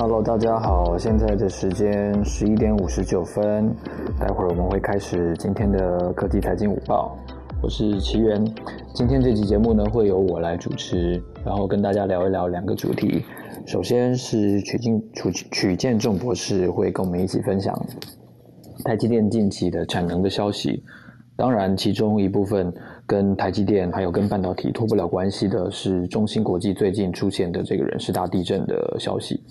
Hello，大家好，现在的时间十一点五十九分，待会儿我们会开始今天的科技财经午报。我是奇源，今天这期节目呢会由我来主持，然后跟大家聊一聊两个主题。首先是曲进曲曲建仲博士会跟我们一起分享台积电近期的产能的消息。当然，其中一部分跟台积电还有跟半导体脱不了关系的是中芯国际最近出现的这个人事大地震的消息。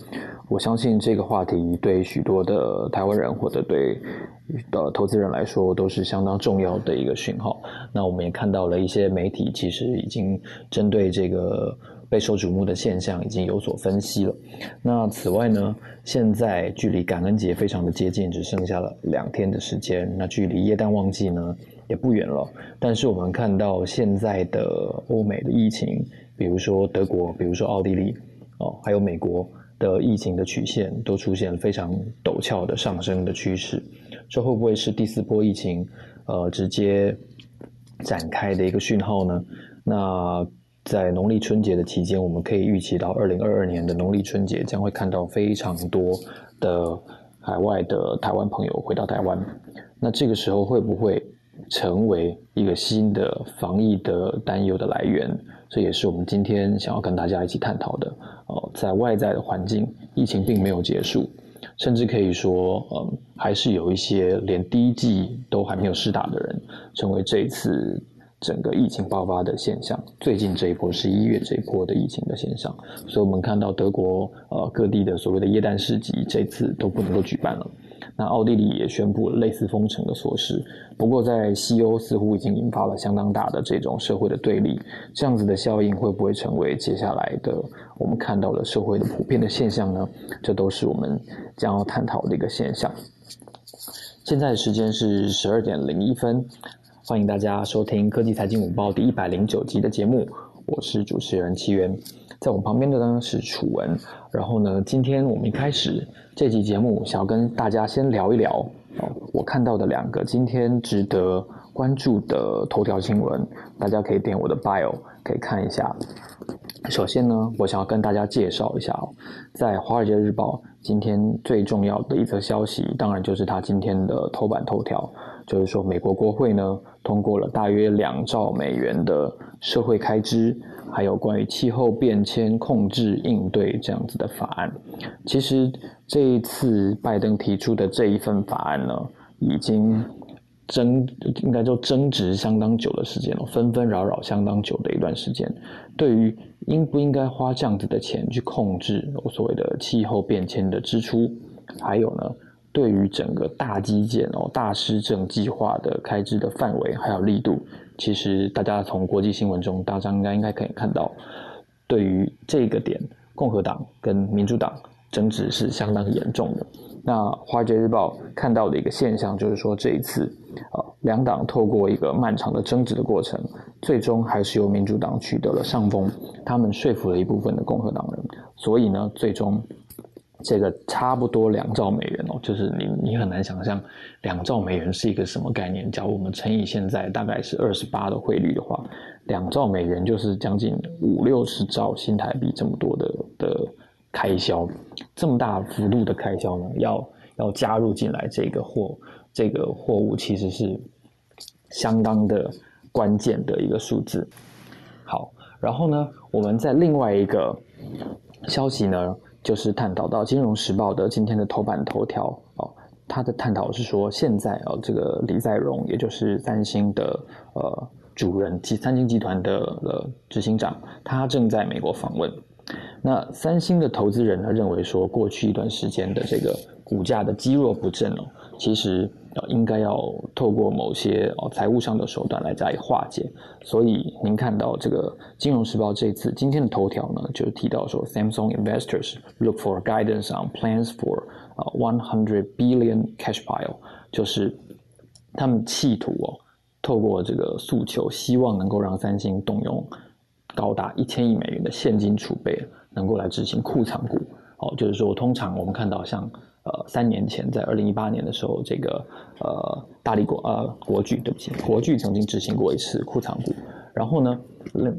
我相信这个话题对许多的台湾人或者对的投资人来说都是相当重要的一个讯号。那我们也看到了一些媒体其实已经针对这个备受瞩目的现象已经有所分析了。那此外呢，现在距离感恩节非常的接近，只剩下了两天的时间。那距离耶诞旺季呢？也不远了，但是我们看到现在的欧美的疫情，比如说德国，比如说奥地利，哦，还有美国的疫情的曲线都出现了非常陡峭的上升的趋势，这会不会是第四波疫情呃直接展开的一个讯号呢？那在农历春节的期间，我们可以预期到二零二二年的农历春节将会看到非常多的海外的台湾朋友回到台湾，那这个时候会不会？成为一个新的防疫的担忧的来源，这也是我们今天想要跟大家一起探讨的。呃，在外在的环境，疫情并没有结束，甚至可以说，嗯，还是有一些连第一季都还没有试打的人，成为这次整个疫情爆发的现象。最近这一波十一月这一波的疫情的现象，所以我们看到德国呃各地的所谓的耶诞市集，这次都不能够举办了。那奥地利也宣布了类似封城的措施，不过在西欧似乎已经引发了相当大的这种社会的对立，这样子的效应会不会成为接下来的我们看到的社会的普遍的现象呢？这都是我们将要探讨的一个现象。现在的时间是十二点零一分，欢迎大家收听科技财经午报第一百零九集的节目，我是主持人齐源。在我旁边的呢是楚文，然后呢，今天我们一开始这期节目想要跟大家先聊一聊哦，我看到的两个今天值得关注的头条新闻，大家可以点我的 bio 可以看一下。首先呢，我想要跟大家介绍一下，在《华尔街日报》今天最重要的一则消息，当然就是它今天的头版头条，就是说美国国会呢通过了大约两兆美元的社会开支。还有关于气候变迁控制应对这样子的法案，其实这一次拜登提出的这一份法案呢，已经争应该就争执相当久的时间了，纷纷扰扰相当久的一段时间。对于应不应该花这样子的钱去控制我所谓的气候变迁的支出，还有呢，对于整个大基建哦大施政计划的开支的范围还有力度。其实大家从国际新闻中，大家应该应该可以看到，对于这个点，共和党跟民主党争执是相当严重的。那《华尔街日报》看到的一个现象就是说，这一次啊，两党透过一个漫长的争执的过程，最终还是由民主党取得了上风，他们说服了一部分的共和党人，所以呢，最终。这个差不多两兆美元哦，就是你你很难想象两兆美元是一个什么概念。假如我们乘以现在大概是二十八的汇率的话，两兆美元就是将近五六十兆新台币这么多的的开销，这么大幅度的开销呢，要要加入进来这个货这个货物其实是相当的关键的一个数字。好，然后呢，我们在另外一个消息呢。就是探讨到《金融时报》的今天的头版头条哦，他的探讨是说，现在哦，这个李在镕，也就是三星的呃主人及三星集团的呃执行长，他正在美国访问。那三星的投资人呢认为说，过去一段时间的这个股价的积弱不振哦，其实。呃，应该要透过某些哦财务上的手段来加以化解。所以您看到这个《金融时报》这次今天的头条呢，就提到说，Samsung investors look for guidance on plans for 啊 one hundred billion cash pile，就是他们企图哦，透过这个诉求，希望能够让三星动用高达一千亿美元的现金储备，能够来执行库藏股。哦，就是说，通常我们看到像。呃，三年前，在二零一八年的时候，这个呃，大力国呃国巨，对不起，国巨曾经执行过一次库藏股。然后呢，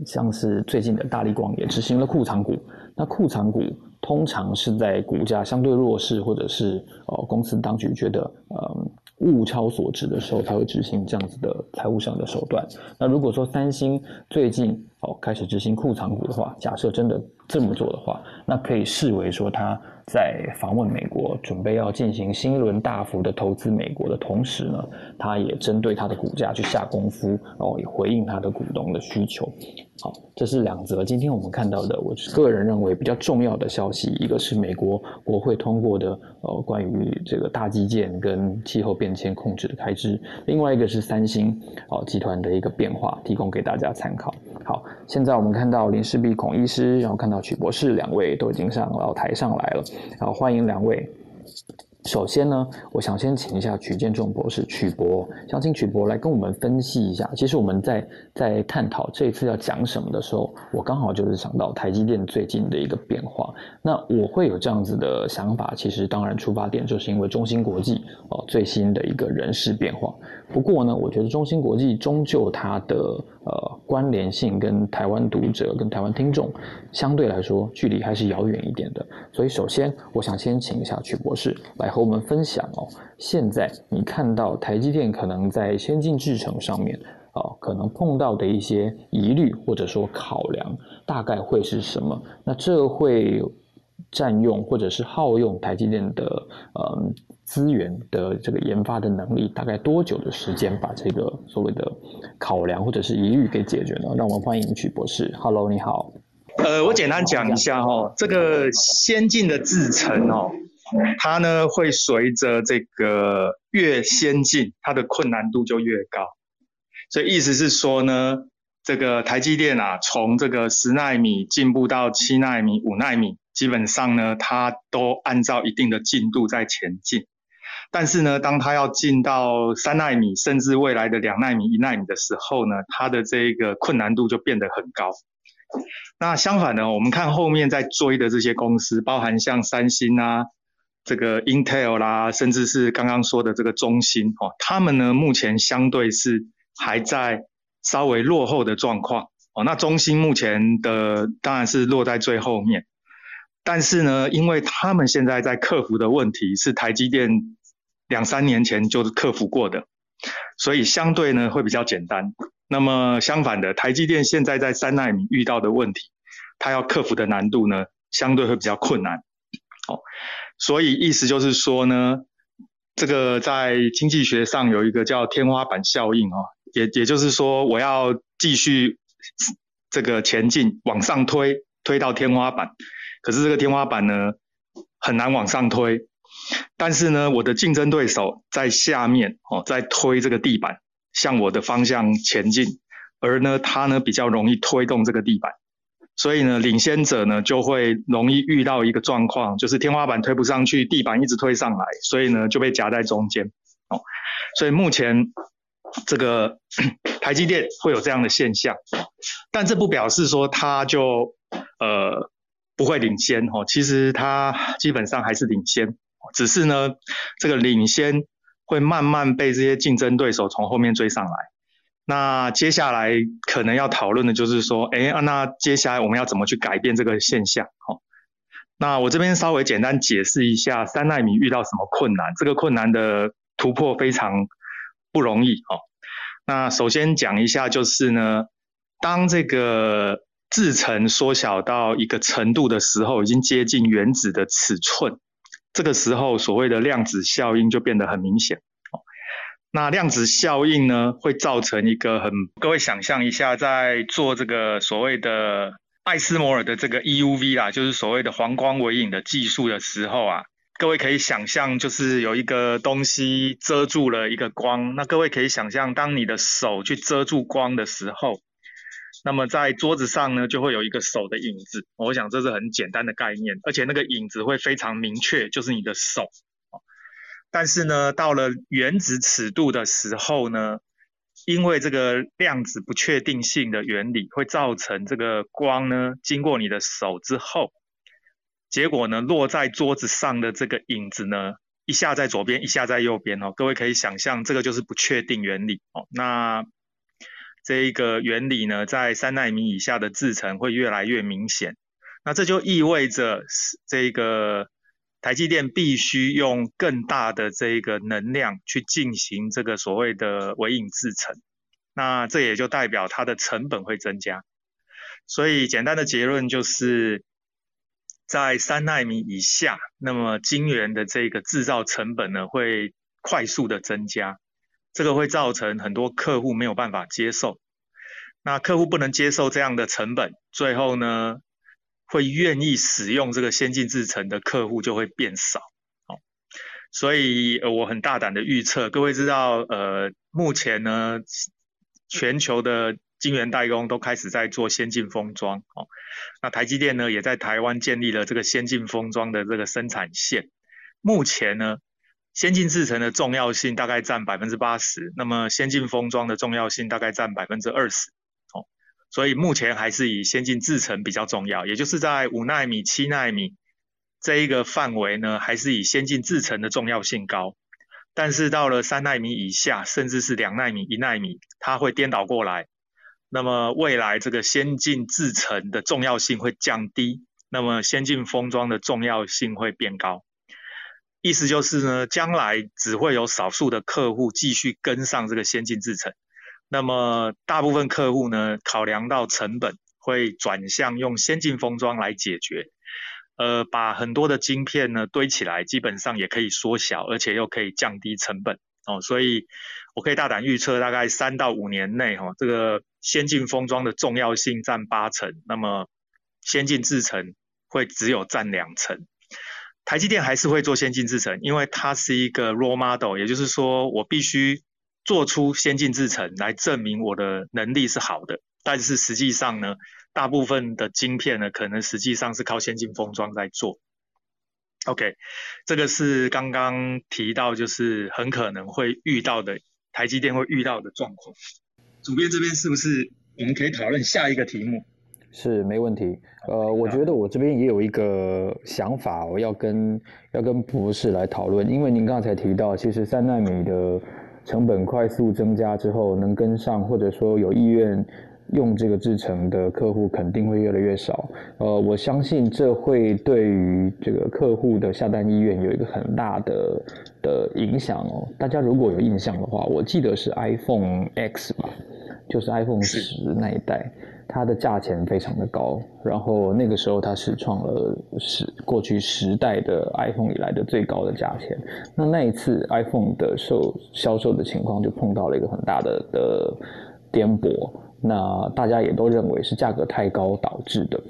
像是最近的大力光也执行了库藏股。那库藏股通常是在股价相对弱势，或者是呃公司当局觉得呃物超所值的时候，才会执行这样子的财务上的手段。那如果说三星最近哦开始执行库藏股的话，假设真的这么做的话，那可以视为说他。在访问美国，准备要进行新一轮大幅的投资美国的同时呢，他也针对他的股价去下功夫，然后也回应他的股东的需求。好，这是两则今天我们看到的，我个人认为比较重要的消息。一个是美国国会通过的呃关于这个大基建跟气候变迁控制的开支，另外一个是三星哦集团的一个变化，提供给大家参考。好，现在我们看到林世璧孔医师，然后看到曲博士两位都已经上到台上来了。然后，欢迎两位。首先呢，我想先请一下曲建仲博士曲博，想请曲博来跟我们分析一下。其实我们在在探讨这一次要讲什么的时候，我刚好就是想到台积电最近的一个变化。那我会有这样子的想法，其实当然出发点就是因为中芯国际哦最新的一个人事变化。不过呢，我觉得中芯国际终究它的呃关联性跟台湾读者跟台湾听众相对来说距离还是遥远一点的。所以首先我想先请一下曲博士来和我们分享哦，现在你看到台积电可能在先进制程上面啊，可能碰到的一些疑虑或者说考量，大概会是什么？那这会占用或者是耗用台积电的呃。资源的这个研发的能力，大概多久的时间把这个所谓的考量或者是疑虑给解决呢？让我们欢迎曲博士。Hello，你好。呃，我简单讲一下哈，这个先进的制程哦，它呢会随着这个越先进，它的困难度就越高。所以意思是说呢，这个台积电啊，从这个十纳米进步到七纳米、五纳米，基本上呢，它都按照一定的进度在前进。但是呢，当它要进到三纳米，甚至未来的两纳米、一纳米的时候呢，它的这个困难度就变得很高。那相反呢，我们看后面在追的这些公司，包含像三星啊、这个 Intel 啦，甚至是刚刚说的这个中芯哦，他们呢目前相对是还在稍微落后的状况哦。那中芯目前的当然是落在最后面，但是呢，因为他们现在在克服的问题是台积电。两三年前就克服过的，所以相对呢会比较简单。那么相反的，台积电现在在三纳米遇到的问题，它要克服的难度呢相对会比较困难。哦，所以意思就是说呢，这个在经济学上有一个叫天花板效应哦，也也就是说我要继续这个前进往上推，推到天花板，可是这个天花板呢很难往上推。但是呢，我的竞争对手在下面哦，在推这个地板向我的方向前进，而呢，他呢比较容易推动这个地板，所以呢，领先者呢就会容易遇到一个状况，就是天花板推不上去，地板一直推上来，所以呢就被夹在中间哦。所以目前这个 台积电会有这样的现象，但这不表示说它就呃不会领先哦，其实它基本上还是领先。只是呢，这个领先会慢慢被这些竞争对手从后面追上来。那接下来可能要讨论的就是说，哎，那接下来我们要怎么去改变这个现象？哦，那我这边稍微简单解释一下，三纳米遇到什么困难？这个困难的突破非常不容易。哦，那首先讲一下，就是呢，当这个制程缩小到一个程度的时候，已经接近原子的尺寸。这个时候，所谓的量子效应就变得很明显。那量子效应呢，会造成一个很，各位想象一下，在做这个所谓的艾斯摩尔的这个 EUV 啦，就是所谓的黄光微影的技术的时候啊，各位可以想象，就是有一个东西遮住了一个光。那各位可以想象，当你的手去遮住光的时候。那么在桌子上呢，就会有一个手的影子。我想这是很简单的概念，而且那个影子会非常明确，就是你的手。但是呢，到了原子尺度的时候呢，因为这个量子不确定性的原理，会造成这个光呢经过你的手之后，结果呢落在桌子上的这个影子呢，一下在左边，一下在右边哦。各位可以想象，这个就是不确定原理哦。那这一个原理呢，在三纳米以下的制程会越来越明显。那这就意味着这个台积电必须用更大的这个能量去进行这个所谓的微影制程，那这也就代表它的成本会增加。所以简单的结论就是，在三纳米以下，那么晶圆的这个制造成本呢会快速的增加，这个会造成很多客户没有办法接受。那客户不能接受这样的成本，最后呢，会愿意使用这个先进制程的客户就会变少。哦，所以我很大胆的预测，各位知道，呃，目前呢，全球的晶圆代工都开始在做先进封装。哦，那台积电呢，也在台湾建立了这个先进封装的这个生产线。目前呢，先进制程的重要性大概占百分之八十，那么先进封装的重要性大概占百分之二十。所以目前还是以先进制程比较重要，也就是在五纳米、七纳米这一个范围呢，还是以先进制程的重要性高。但是到了三纳米以下，甚至是两纳米、一纳米，它会颠倒过来。那么未来这个先进制程的重要性会降低，那么先进封装的重要性会变高。意思就是呢，将来只会有少数的客户继续跟上这个先进制程。那么大部分客户呢，考量到成本，会转向用先进封装来解决，呃，把很多的晶片呢堆起来，基本上也可以缩小，而且又可以降低成本哦。所以我可以大胆预测，大概三到五年内，哈，这个先进封装的重要性占八成，那么先进制程会只有占两成。台积电还是会做先进制程，因为它是一个 role model，也就是说我必须。做出先进制程来证明我的能力是好的，但是实际上呢，大部分的晶片呢，可能实际上是靠先进封装在做。OK，这个是刚刚提到，就是很可能会遇到的台积电会遇到的状况。主编这边是不是我们可以讨论下一个题目？是没问题。呃，我觉得我这边也有一个想法，我要跟要跟博士来讨论，因为您刚才提到，其实三纳米的。成本快速增加之后，能跟上或者说有意愿用这个制成的客户肯定会越来越少。呃，我相信这会对于这个客户的下单意愿有一个很大的的影响哦。大家如果有印象的话，我记得是 iPhone X 吧，就是 iPhone 十那一代。它的价钱非常的高，然后那个时候它是创了十过去十代的 iPhone 以来的最高的价钱。那那一次 iPhone 的售销售的情况就碰到了一个很大的的颠簸。那大家也都认为是价格太高导致的。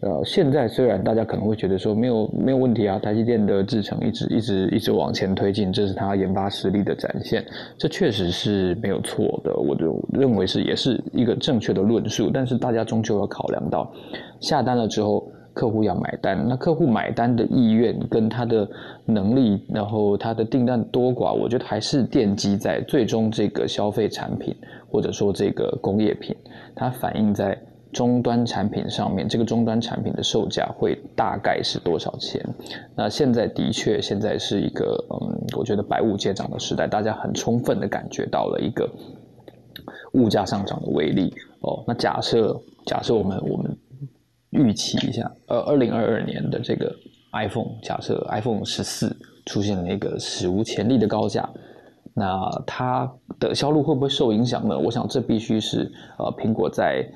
呃，现在虽然大家可能会觉得说没有没有问题啊，台积电的制程一直一直一直往前推进，这是它研发实力的展现，这确实是没有错的。我就认为是也是一个正确的论述。但是大家终究要考量到，下单了之后客户要买单，那客户买单的意愿跟他的能力，然后他的订单多寡，我觉得还是奠基在最终这个消费产品。或者说这个工业品，它反映在终端产品上面，这个终端产品的售价会大概是多少钱？那现在的确，现在是一个嗯，我觉得百物皆涨的时代，大家很充分的感觉到了一个物价上涨的威力哦。那假设假设我们我们预期一下，呃，二零二二年的这个 iPhone，假设 iPhone 十四出现了一个史无前例的高价。那它的销路会不会受影响呢？我想这必须是呃苹果在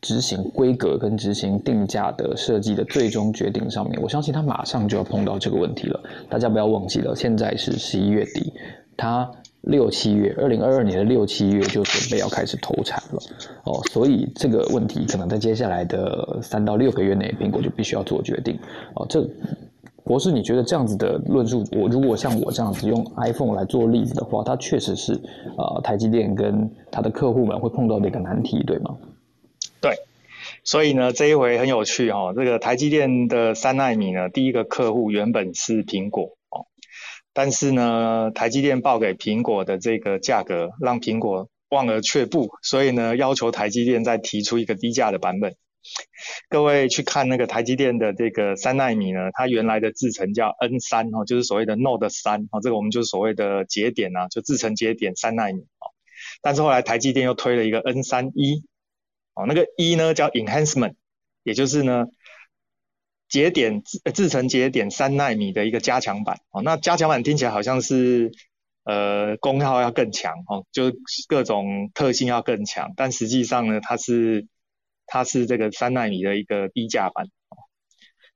执行规格跟执行定价的设计的最终决定上面，我相信它马上就要碰到这个问题了。大家不要忘记了，现在是十一月底，它六七月，二零二二年的六七月就准备要开始投产了哦，所以这个问题可能在接下来的三到六个月内，苹果就必须要做决定哦，这。博士，你觉得这样子的论述，我如果像我这样子用 iPhone 来做例子的话，它确实是呃台积电跟它的客户们会碰到的一个难题，对吗？对，所以呢这一回很有趣哦，这个台积电的三纳米呢，第一个客户原本是苹果，但是呢台积电报给苹果的这个价格让苹果望而却步，所以呢要求台积电再提出一个低价的版本。各位去看那个台积电的这个三纳米呢，它原来的制程叫 N 三哦，就是所谓的 Node 三哦，这个我们就是所谓的节点啊，就制程节点三纳米哦。但是后来台积电又推了一个 N 三一哦，那个一呢叫 Enhancement，也就是呢节点制制程节点三纳米的一个加强版哦，那加强版听起来好像是呃功耗要更强哦，就各种特性要更强，但实际上呢，它是它是这个三纳米的一个低价版，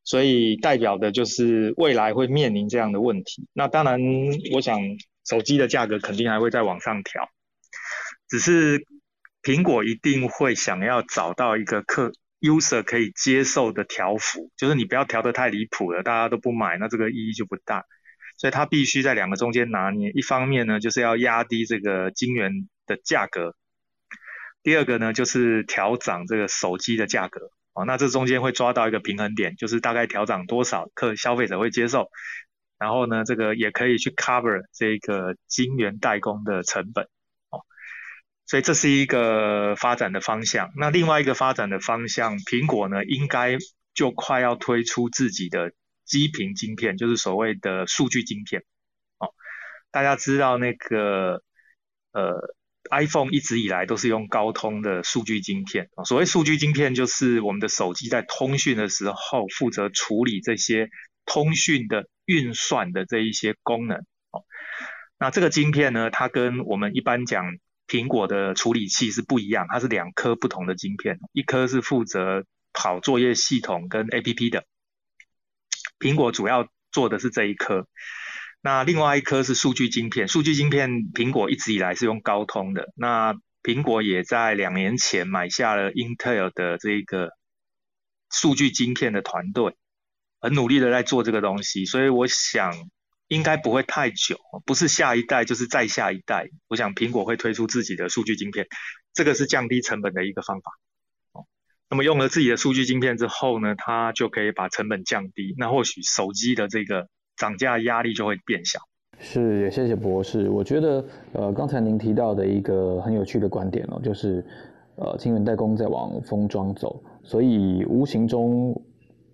所以代表的就是未来会面临这样的问题。那当然，我想手机的价格肯定还会再往上调，只是苹果一定会想要找到一个客。User 可以接受的调幅，就是你不要调得太离谱了，大家都不买，那这个意义就不大。所以它必须在两个中间拿捏，一方面呢就是要压低这个晶圆的价格，第二个呢就是调涨这个手机的价格。哦，那这中间会抓到一个平衡点，就是大概调涨多少客消费者会接受，然后呢这个也可以去 cover 这个晶圆代工的成本。所以这是一个发展的方向。那另外一个发展的方向，苹果呢，应该就快要推出自己的基频晶片，就是所谓的数据晶片。哦，大家知道那个呃，iPhone 一直以来都是用高通的数据晶片。所谓数据晶片，就是我们的手机在通讯的时候，负责处理这些通讯的运算的这一些功能。哦，那这个晶片呢，它跟我们一般讲。苹果的处理器是不一样，它是两颗不同的晶片，一颗是负责跑作业系统跟 APP 的，苹果主要做的是这一颗，那另外一颗是数据晶片，数据晶片苹果一直以来是用高通的，那苹果也在两年前买下了 Intel 的这个数据晶片的团队，很努力的在做这个东西，所以我想。应该不会太久，不是下一代就是再下一代。我想苹果会推出自己的数据晶片，这个是降低成本的一个方法。那么用了自己的数据晶片之后呢，它就可以把成本降低，那或许手机的这个涨价压力就会变小。是，也谢谢博士。我觉得，呃，刚才您提到的一个很有趣的观点哦，就是，呃，晶圆代工在往封装走，所以无形中，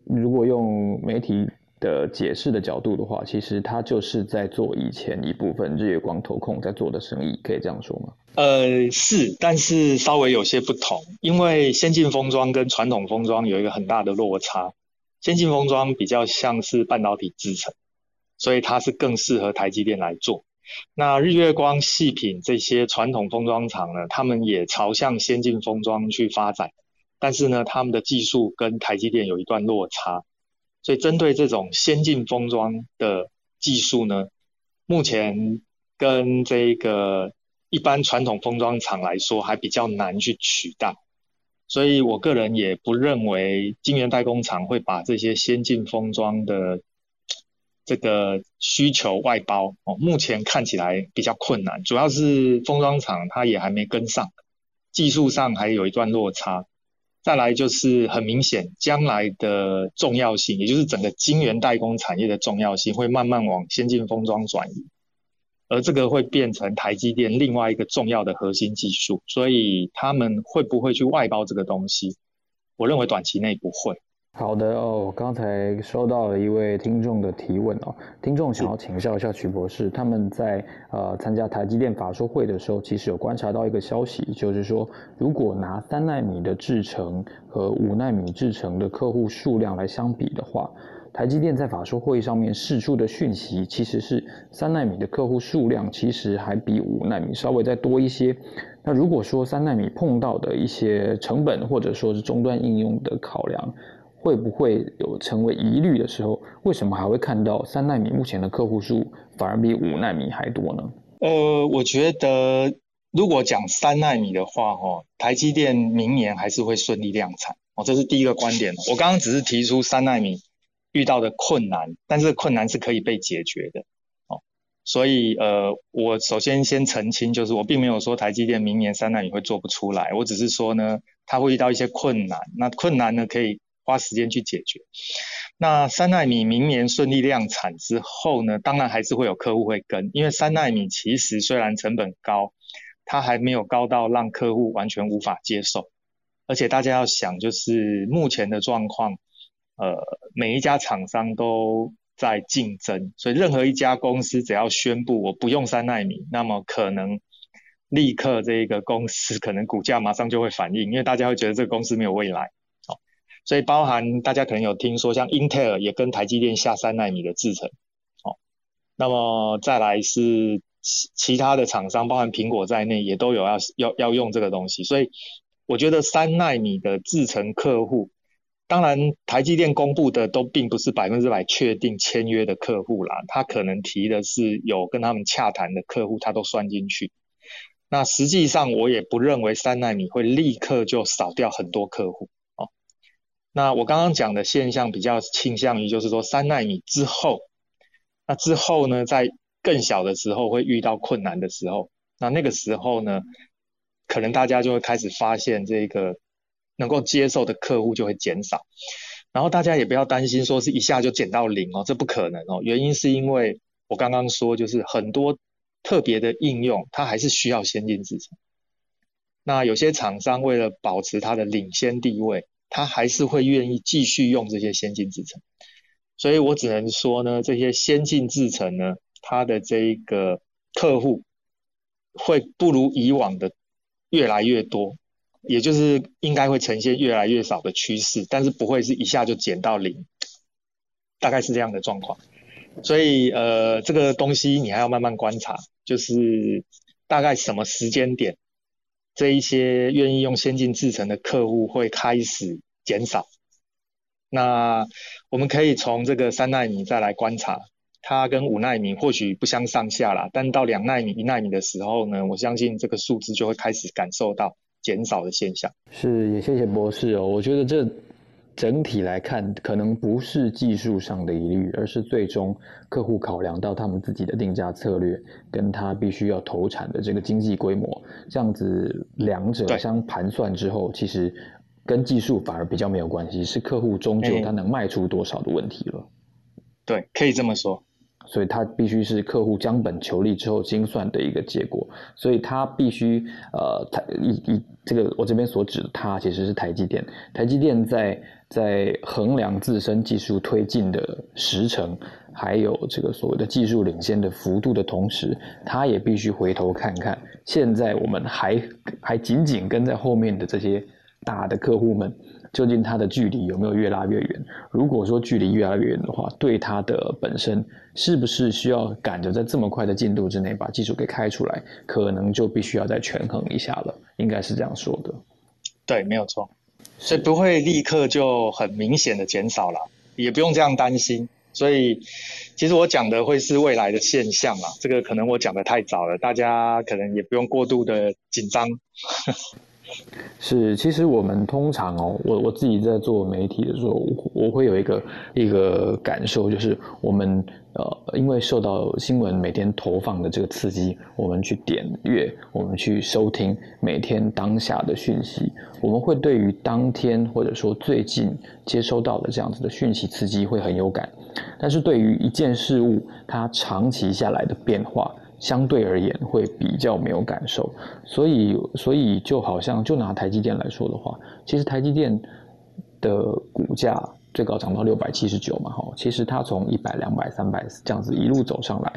如果用媒体。的解释的角度的话，其实他就是在做以前一部分日月光投控在做的生意，可以这样说吗？呃，是，但是稍微有些不同，因为先进封装跟传统封装有一个很大的落差。先进封装比较像是半导体制成，所以它是更适合台积电来做。那日月光、细品这些传统封装厂呢，他们也朝向先进封装去发展，但是呢，他们的技术跟台积电有一段落差。所以，针对这种先进封装的技术呢，目前跟这个一般传统封装厂来说，还比较难去取代。所以我个人也不认为晶圆代工厂会把这些先进封装的这个需求外包哦。目前看起来比较困难，主要是封装厂它也还没跟上，技术上还有一段落差。再来就是很明显，将来的重要性，也就是整个晶圆代工产业的重要性，会慢慢往先进封装转移，而这个会变成台积电另外一个重要的核心技术，所以他们会不会去外包这个东西？我认为短期内不会。好的哦，刚才收到了一位听众的提问哦，听众想要请教一下曲博士，他们在呃参加台积电法说会的时候，其实有观察到一个消息，就是说如果拿三纳米的制程和五纳米制程的客户数量来相比的话，台积电在法说会上面释出的讯息其实是三纳米的客户数量其实还比五纳米稍微再多一些。那如果说三纳米碰到的一些成本或者说是终端应用的考量，会不会有成为疑虑的时候？为什么还会看到三纳米目前的客户数反而比五纳米还多呢？呃，我觉得如果讲三纳米的话，哦，台积电明年还是会顺利量产，哦，这是第一个观点。我刚刚只是提出三纳米遇到的困难，但是困难是可以被解决的，哦，所以呃，我首先先澄清，就是我并没有说台积电明年三纳米会做不出来，我只是说呢，它会遇到一些困难，那困难呢可以。花时间去解决。那三纳米明年顺利量产之后呢？当然还是会有客户会跟，因为三纳米其实虽然成本高，它还没有高到让客户完全无法接受。而且大家要想，就是目前的状况，呃，每一家厂商都在竞争，所以任何一家公司只要宣布我不用三纳米，那么可能立刻这个公司可能股价马上就会反应，因为大家会觉得这个公司没有未来。所以包含大家可能有听说，像英特尔也跟台积电下三纳米的制程，哦，那么再来是其其他的厂商，包含苹果在内，也都有要要要用这个东西。所以我觉得三纳米的制程客户，当然台积电公布的都并不是百分之百确定签约的客户啦，他可能提的是有跟他们洽谈的客户，他都算进去。那实际上我也不认为三纳米会立刻就少掉很多客户。那我刚刚讲的现象比较倾向于，就是说三纳米之后，那之后呢，在更小的时候会遇到困难的时候，那那个时候呢，可能大家就会开始发现这个能够接受的客户就会减少，然后大家也不要担心说是一下就减到零哦，这不可能哦，原因是因为我刚刚说就是很多特别的应用，它还是需要先进制程，那有些厂商为了保持它的领先地位。他还是会愿意继续用这些先进制程，所以我只能说呢，这些先进制程呢，它的这一个客户会不如以往的越来越多，也就是应该会呈现越来越少的趋势，但是不会是一下就减到零，大概是这样的状况。所以呃，这个东西你还要慢慢观察，就是大概什么时间点。这一些愿意用先进制程的客户会开始减少，那我们可以从这个三纳米再来观察，它跟五纳米或许不相上下啦，但到两纳米、一纳米的时候呢，我相信这个数字就会开始感受到减少的现象。是，也谢谢博士哦，我觉得这。整体来看，可能不是技术上的疑虑，而是最终客户考量到他们自己的定价策略，跟他必须要投产的这个经济规模，这样子两者相盘算之后，其实跟技术反而比较没有关系，是客户终究他能卖出多少的问题了。对，可以这么说。所以它必须是客户将本求利之后精算的一个结果，所以它必须呃，台以以这个我这边所指的它其实是台积电，台积电在在衡量自身技术推进的时程，还有这个所谓的技术领先的幅度的同时，他也必须回头看看现在我们还还紧紧跟在后面的这些大的客户们。究竟它的距离有没有越拉越远？如果说距离越拉越远的话，对它的本身是不是需要赶着在这么快的进度之内把技术给开出来，可能就必须要再权衡一下了。应该是这样说的。对，没有错。所以不会立刻就很明显的减少了，也不用这样担心。所以其实我讲的会是未来的现象啦，这个可能我讲的太早了，大家可能也不用过度的紧张。是，其实我们通常哦，我我自己在做媒体的时候，我会有一个一个感受，就是我们呃，因为受到新闻每天投放的这个刺激，我们去点阅，我们去收听每天当下的讯息，我们会对于当天或者说最近接收到的这样子的讯息刺激会很有感，但是对于一件事物它长期下来的变化。相对而言会比较没有感受，所以所以就好像就拿台积电来说的话，其实台积电的股价最高涨到六百七十九嘛，哈，其实它从一百、两百、三百这样子一路走上来，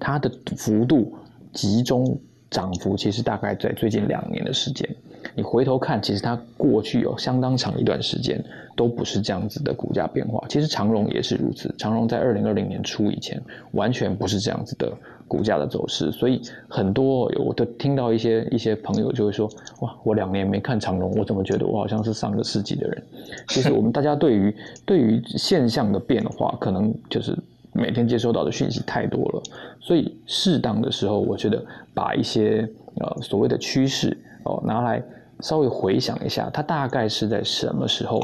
它的幅度集中涨幅其实大概在最近两年的时间，你回头看，其实它过去有相当长一段时间都不是这样子的股价变化，其实长荣也是如此，长荣在二零二零年初以前完全不是这样子的。股价的走势，所以很多我都听到一些一些朋友就会说：“哇，我两年没看长龙，我怎么觉得我好像是上个世纪的人？”其实我们大家对于 对于现象的变化，可能就是每天接收到的讯息太多了，所以适当的时候，我觉得把一些呃所谓的趋势哦拿来稍微回想一下，它大概是在什么时候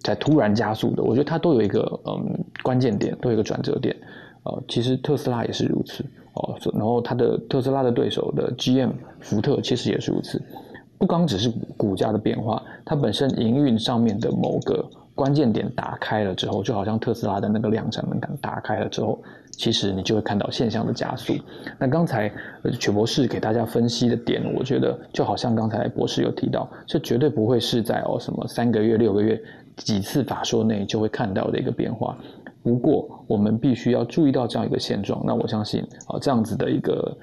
在突然加速的？我觉得它都有一个嗯关键点，都有一个转折点。呃，其实特斯拉也是如此。哦，然后它的特斯拉的对手的 GM 福特其实也是如此，不光只是股价的变化，它本身营运上面的某个关键点打开了之后，就好像特斯拉的那个量产门槛打开了之后，其实你就会看到现象的加速。那刚才曲博士给大家分析的点，我觉得就好像刚才博士有提到，这绝对不会是在哦什么三个月、六个月几次法说内就会看到的一个变化。不过，我们必须要注意到这样一个现状。那我相信，啊，这样子的一个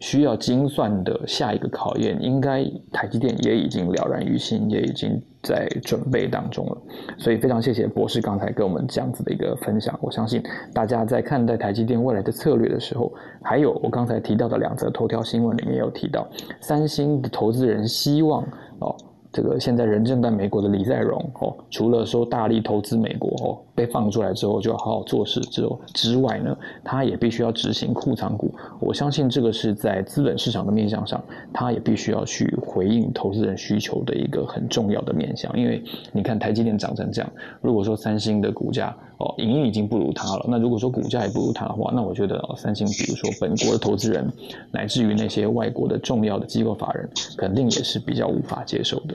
需要精算的下一个考验，应该台积电也已经了然于心，也已经在准备当中了。所以非常谢谢博士刚才跟我们这样子的一个分享。我相信大家在看待台积电未来的策略的时候，还有我刚才提到的两则头条新闻里面有提到，三星的投资人希望哦。这个现在人正在美国的李在镕哦，除了说大力投资美国哦，被放出来之后就要好好做事之后之外呢，他也必须要执行库藏股。我相信这个是在资本市场的面向上，他也必须要去回应投资人需求的一个很重要的面向。因为你看台积电涨成这样，如果说三星的股价哦，盈利已经不如它了，那如果说股价也不如它的话，那我觉得三星，比如说本国的投资人，乃至于那些外国的重要的机构法人，肯定也是比较无法接受的。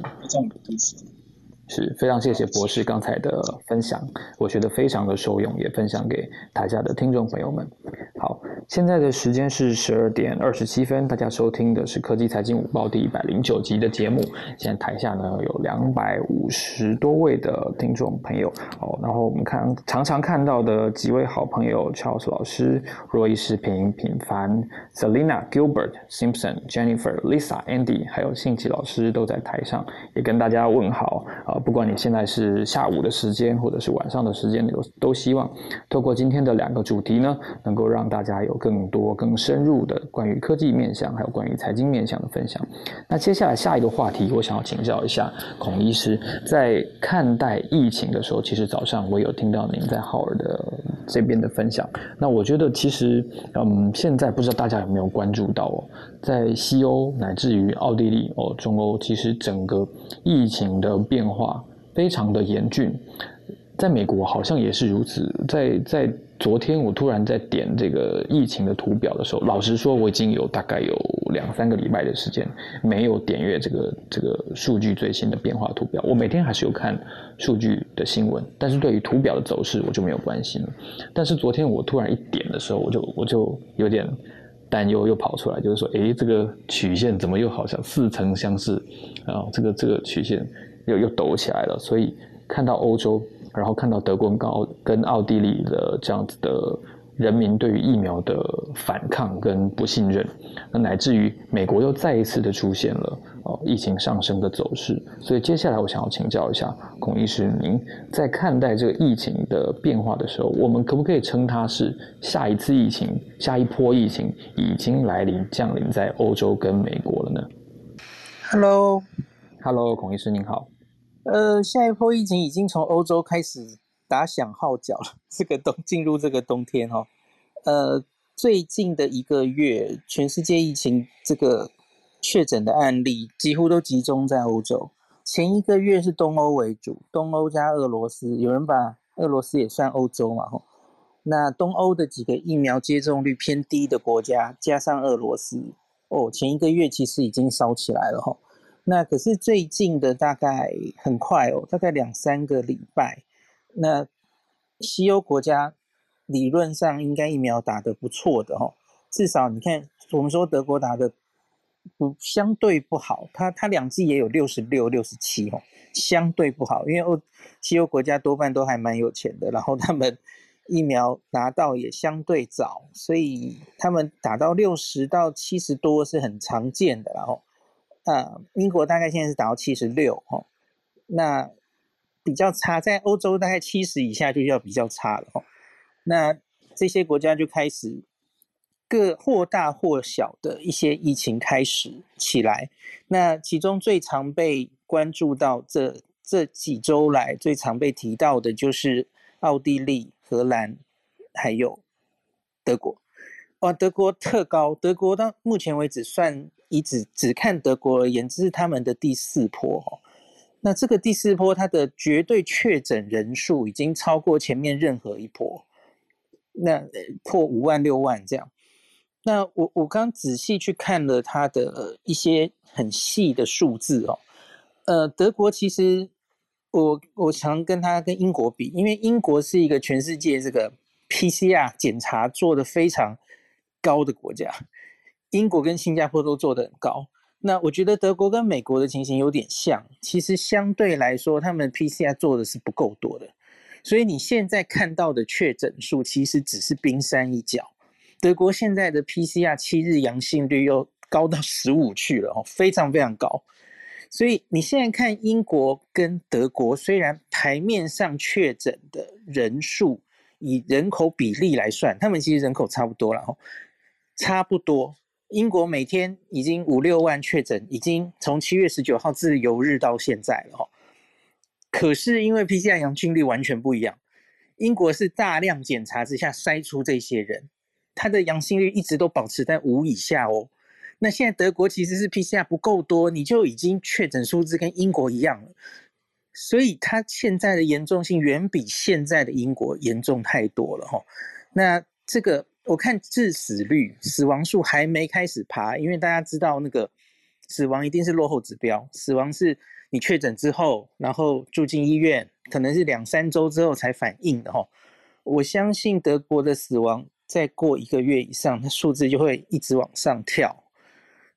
是非常谢谢博士刚才的分享，我觉得非常的受用，也分享给台下的听众朋友们。好，现在的时间是十二点二十七分，大家收听的是科技财经午报第一百零九集的节目。现在台下呢有两百五十多位的听众朋友哦，然后我们看常常看到的几位好朋友，Charles 老师、若一视频、品凡、Selina、Gilbert、Simpson、Jennifer、Lisa、Andy，还有信奇老师都在台上，也跟大家问好啊。不管你现在是下午的时间，或者是晚上的时间，都都希望透过今天的两个主题呢，能够让大家有更多、更深入的关于科技面向，还有关于财经面向的分享。那接下来下一个话题，我想要请教一下孔医师，在看待疫情的时候，其实早上我有听到您在浩尔的这边的分享。那我觉得其实，嗯，现在不知道大家有没有关注到哦，在西欧乃至于奥地利哦，中欧，其实整个疫情的变化。非常的严峻，在美国好像也是如此。在在昨天，我突然在点这个疫情的图表的时候，老实说，我已经有大概有两三个礼拜的时间没有点阅这个这个数据最新的变化图表。我每天还是有看数据的新闻，但是对于图表的走势我就没有关心了。但是昨天我突然一点的时候，我就我就有点担忧，又跑出来，就是说，诶，这个曲线怎么又好像似曾相识啊？这个这个曲线。又又抖起来了，所以看到欧洲，然后看到德国跟奥跟奥地利的这样子的人民对于疫苗的反抗跟不信任，那乃至于美国又再一次的出现了哦疫情上升的走势，所以接下来我想要请教一下孔医师，您在看待这个疫情的变化的时候，我们可不可以称它是下一次疫情、下一波疫情已经来临降临在欧洲跟美国了呢？Hello，Hello，孔医师您好。呃，下一波疫情已经从欧洲开始打响号角了。这个冬进入这个冬天哈，呃，最近的一个月，全世界疫情这个确诊的案例几乎都集中在欧洲。前一个月是东欧为主，东欧加俄罗斯，有人把俄罗斯也算欧洲嘛？吼，那东欧的几个疫苗接种率偏低的国家，加上俄罗斯，哦，前一个月其实已经烧起来了哈。那可是最近的大概很快哦，大概两三个礼拜。那西欧国家理论上应该疫苗打得不错的哦，至少你看，我们说德国打的不相对不好，它它两剂也有六十六、六十七哦，相对不好，因为欧西欧国家多半都还蛮有钱的，然后他们疫苗拿到也相对早，所以他们打到六十到七十多是很常见的，然后。呃，英国大概现在是达到七十六哦，那比较差，在欧洲大概七十以下就要比较差了哦。那这些国家就开始各或大或小的一些疫情开始起来，那其中最常被关注到这这几周来最常被提到的就是奥地利、荷兰还有德国。哇，德国特高，德国到目前为止算。以只只看德国而言，这是他们的第四波哦。那这个第四波，它的绝对确诊人数已经超过前面任何一波，那破五万六万这样。那我我刚仔细去看了它的一些很细的数字哦。呃，德国其实我我常跟他跟英国比，因为英国是一个全世界这个 PCR 检查做的非常高的国家。英国跟新加坡都做得很高，那我觉得德国跟美国的情形有点像。其实相对来说，他们 PCR 做的是不够多的，所以你现在看到的确诊数其实只是冰山一角。德国现在的 PCR 七日阳性率又高到十五去了哦，非常非常高。所以你现在看英国跟德国，虽然台面上确诊的人数以人口比例来算，他们其实人口差不多了哦，差不多。英国每天已经五六万确诊，已经从七月十九号自由日到现在了哈。可是因为 PCR 阳性率完全不一样，英国是大量检查之下筛出这些人。它的阳性率一直都保持在五以下哦。那现在德国其实是 PCR 不够多，你就已经确诊数字跟英国一样了，所以它现在的严重性远比现在的英国严重太多了哈。那这个我看致死率、死亡数还没开始爬，因为大家知道那个死亡一定是落后指标，死亡是你确诊之后，然后住进医院，可能是两三周之后才反应的哈。我相信德国的死亡。再过一个月以上，它数字就会一直往上跳。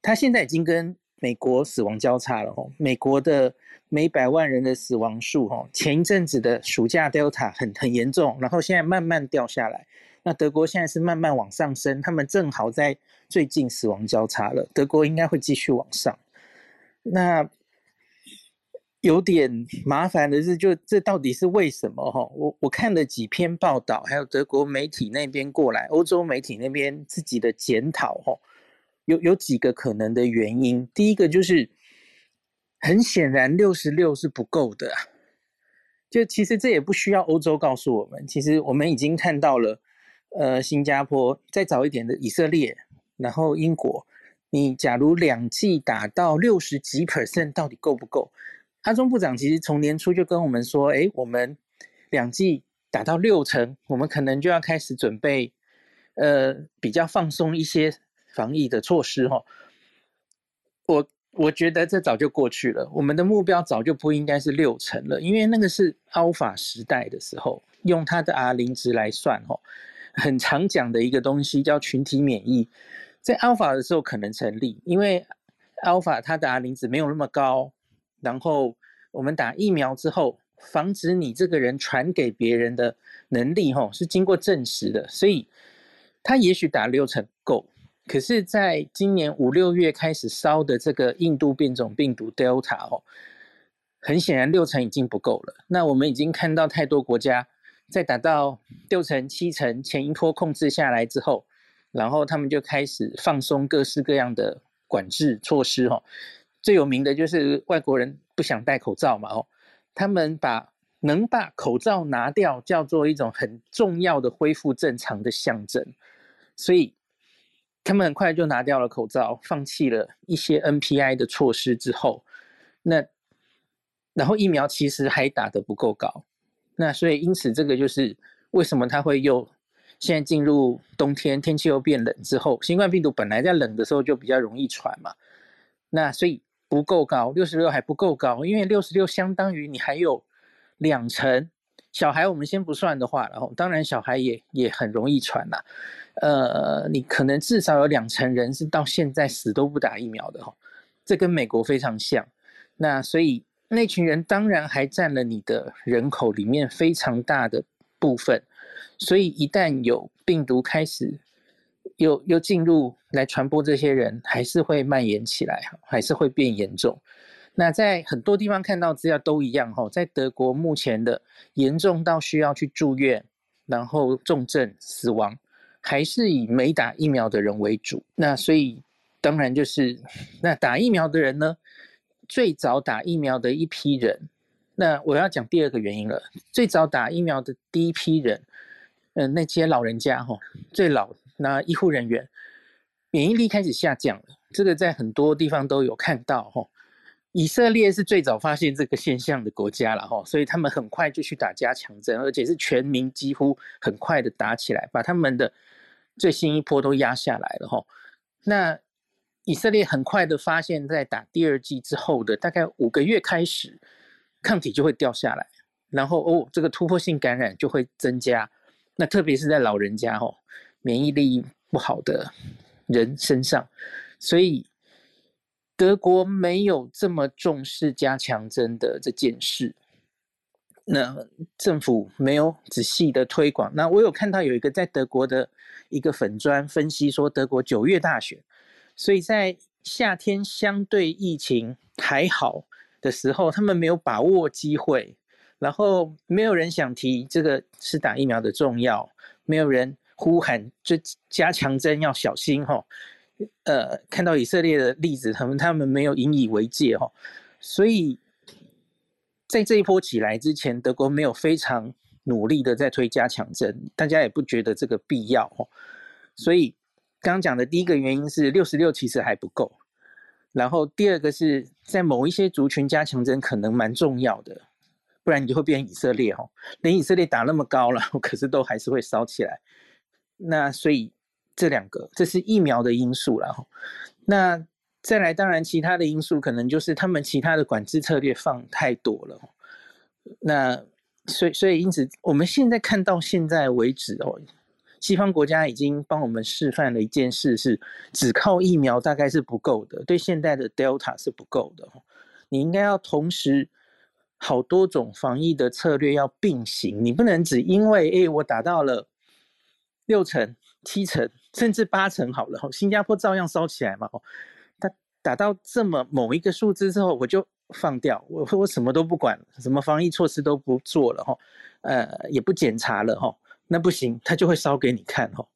它现在已经跟美国死亡交叉了哦。美国的每百万人的死亡数，哦，前一阵子的暑假 Delta 很很严重，然后现在慢慢掉下来。那德国现在是慢慢往上升，他们正好在最近死亡交叉了，德国应该会继续往上。那。有点麻烦的是，就这到底是为什么哈？我我看了几篇报道，还有德国媒体那边过来，欧洲媒体那边自己的检讨哈，有有几个可能的原因。第一个就是，很显然六十六是不够的，就其实这也不需要欧洲告诉我们，其实我们已经看到了，呃，新加坡再早一点的以色列，然后英国，你假如两剂打到六十几 percent，到底够不够？阿中部长其实从年初就跟我们说，哎，我们两剂打到六成，我们可能就要开始准备，呃，比较放松一些防疫的措施哈。我我觉得这早就过去了，我们的目标早就不应该是六成了，因为那个是 Alpha 时代的时候，用它的 R 零值来算哈，很常讲的一个东西叫群体免疫，在 Alpha 的时候可能成立，因为 Alpha 它的 R 零值没有那么高。然后我们打疫苗之后，防止你这个人传给别人的能力，吼，是经过证实的。所以他也许打六成够，可是在今年五六月开始烧的这个印度变种病毒 Delta，哦，很显然六成已经不够了。那我们已经看到太多国家在打到六成、七成，前一波控制下来之后，然后他们就开始放松各式各样的管制措施，吼。最有名的就是外国人不想戴口罩嘛，哦，他们把能把口罩拿掉叫做一种很重要的恢复正常的象征，所以他们很快就拿掉了口罩，放弃了一些 NPI 的措施之后，那然后疫苗其实还打得不够高，那所以因此这个就是为什么它会又现在进入冬天，天气又变冷之后，新冠病毒本来在冷的时候就比较容易传嘛，那所以。不够高，六十六还不够高，因为六十六相当于你还有两成小孩，我们先不算的话，然后当然小孩也也很容易传呐，呃，你可能至少有两成人是到现在死都不打疫苗的哈，这跟美国非常像，那所以那群人当然还占了你的人口里面非常大的部分，所以一旦有病毒开始。又又进入来传播，这些人还是会蔓延起来，还是会变严重。那在很多地方看到资料都一样哈，在德国目前的严重到需要去住院，然后重症死亡，还是以没打疫苗的人为主。那所以当然就是那打疫苗的人呢，最早打疫苗的一批人。那我要讲第二个原因了，最早打疫苗的第一批人，嗯，那些老人家哈，最老。那医护人员免疫力开始下降了，这个在很多地方都有看到哈。以色列是最早发现这个现象的国家了哈，所以他们很快就去打加强针，而且是全民几乎很快的打起来，把他们的最新一波都压下来了哈。那以色列很快的发现，在打第二剂之后的大概五个月开始，抗体就会掉下来，然后哦，这个突破性感染就会增加，那特别是在老人家哦。免疫力不好的人身上，所以德国没有这么重视加强针的这件事。那政府没有仔细的推广。那我有看到有一个在德国的一个粉砖分析说，德国九月大选，所以在夏天相对疫情还好的时候，他们没有把握机会，然后没有人想提这个是打疫苗的重要，没有人呼喊这加强针要小心哈。呃，看到以色列的例子，他们他们没有引以为戒哈，所以。在这一波起来之前，德国没有非常努力的在推加强针，大家也不觉得这个必要哦。所以刚讲的第一个原因是六十六其实还不够，然后第二个是在某一些族群加强针可能蛮重要的，不然你就会变以色列哦，连以色列打那么高了，可是都还是会烧起来。那所以这两个这是疫苗的因素了哈。那再来，当然其他的因素可能就是他们其他的管制策略放太多了。那所以所以因此，我们现在看到现在为止哦，西方国家已经帮我们示范了一件事，是只靠疫苗大概是不够的，对现在的 Delta 是不够的。你应该要同时好多种防疫的策略要并行，你不能只因为哎我打到了六成、七成甚至八成好了，新加坡照样烧起来嘛。他打到这么某一个数字之后，我就放掉，我我什么都不管，什么防疫措施都不做了哈，呃，也不检查了哈，那不行，他就会烧给你看哦。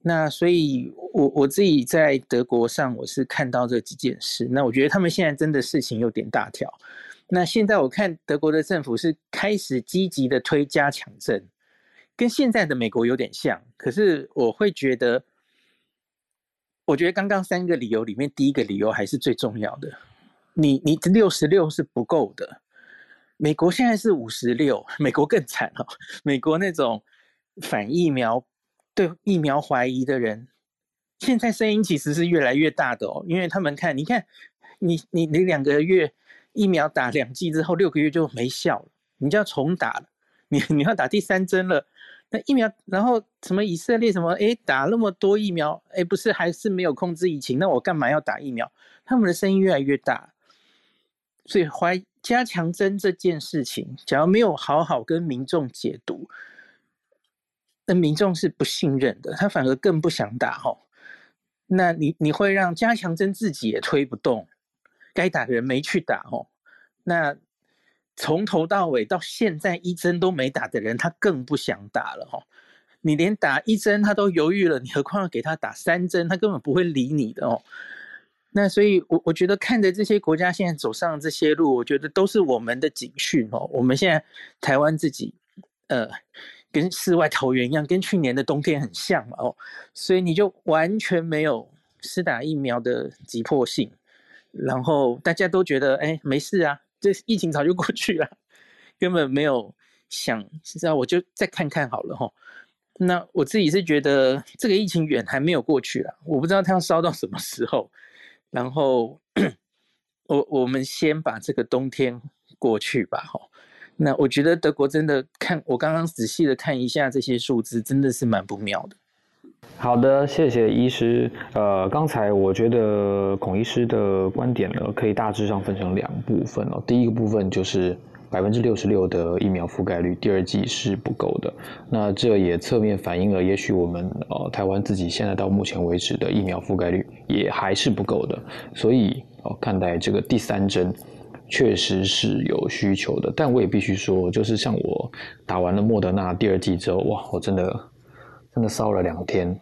那所以，我我自己在德国上，我是看到这几件事，那我觉得他们现在真的事情有点大条。那现在我看德国的政府是开始积极的推加强针，跟现在的美国有点像，可是我会觉得。我觉得刚刚三个理由里面，第一个理由还是最重要的。你你六十六是不够的，美国现在是五十六，美国更惨哦。美国那种反疫苗、对疫苗怀疑的人，现在声音其实是越来越大的哦。因为他们看，你看，你你你两个月疫苗打两剂之后，六个月就没效了，你就要重打了。你你要打第三针了。那疫苗，然后什么以色列什么，哎，打那么多疫苗，哎，不是还是没有控制疫情？那我干嘛要打疫苗？他们的声音越来越大，所以怀加强针这件事情，假如没有好好跟民众解读，那民众是不信任的，他反而更不想打吼。那你你会让加强针自己也推不动，该打的人没去打吼，那。从头到尾到现在一针都没打的人，他更不想打了哈。你连打一针他都犹豫了，你何况要给他打三针，他根本不会理你的哦。那所以，我我觉得看着这些国家现在走上这些路，我觉得都是我们的警讯哦。我们现在台湾自己，呃，跟世外桃源一样，跟去年的冬天很像嘛哦。所以你就完全没有施打疫苗的急迫性，然后大家都觉得哎没事啊。这疫情早就过去了，根本没有想，现在我就再看看好了哈。那我自己是觉得这个疫情远还没有过去啊，我不知道它要烧到什么时候。然后 我我们先把这个冬天过去吧哈。那我觉得德国真的看我刚刚仔细的看一下这些数字，真的是蛮不妙的。好的，谢谢医师。呃，刚才我觉得孔医师的观点呢，可以大致上分成两部分哦。第一个部分就是百分之六十六的疫苗覆盖率，第二季是不够的。那这也侧面反映了，也许我们呃台湾自己现在到目前为止的疫苗覆盖率也还是不够的。所以哦，看待这个第三针确实是有需求的。但我也必须说，就是像我打完了莫德纳第二剂之后，哇，我真的真的烧了两天。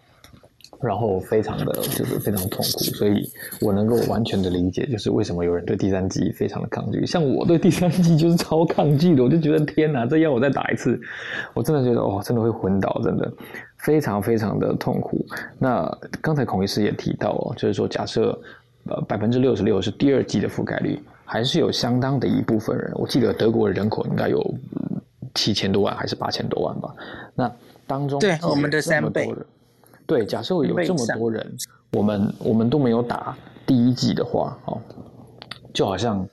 然后非常的就是非常痛苦，所以我能够完全的理解，就是为什么有人对第三季非常的抗拒。像我对第三季就是超抗拒的，我就觉得天哪，这要我再打一次，我真的觉得哦，真的会昏倒，真的非常非常的痛苦。那刚才孔医师也提到哦，就是说假设呃百分之六十六是第二季的覆盖率，还是有相当的一部分人，我记得德国的人口应该有七千多万还是八千多万吧？那当中对我们的三倍。对，假设有这么多人，我们我们都没有打第一季的话，哦，就好像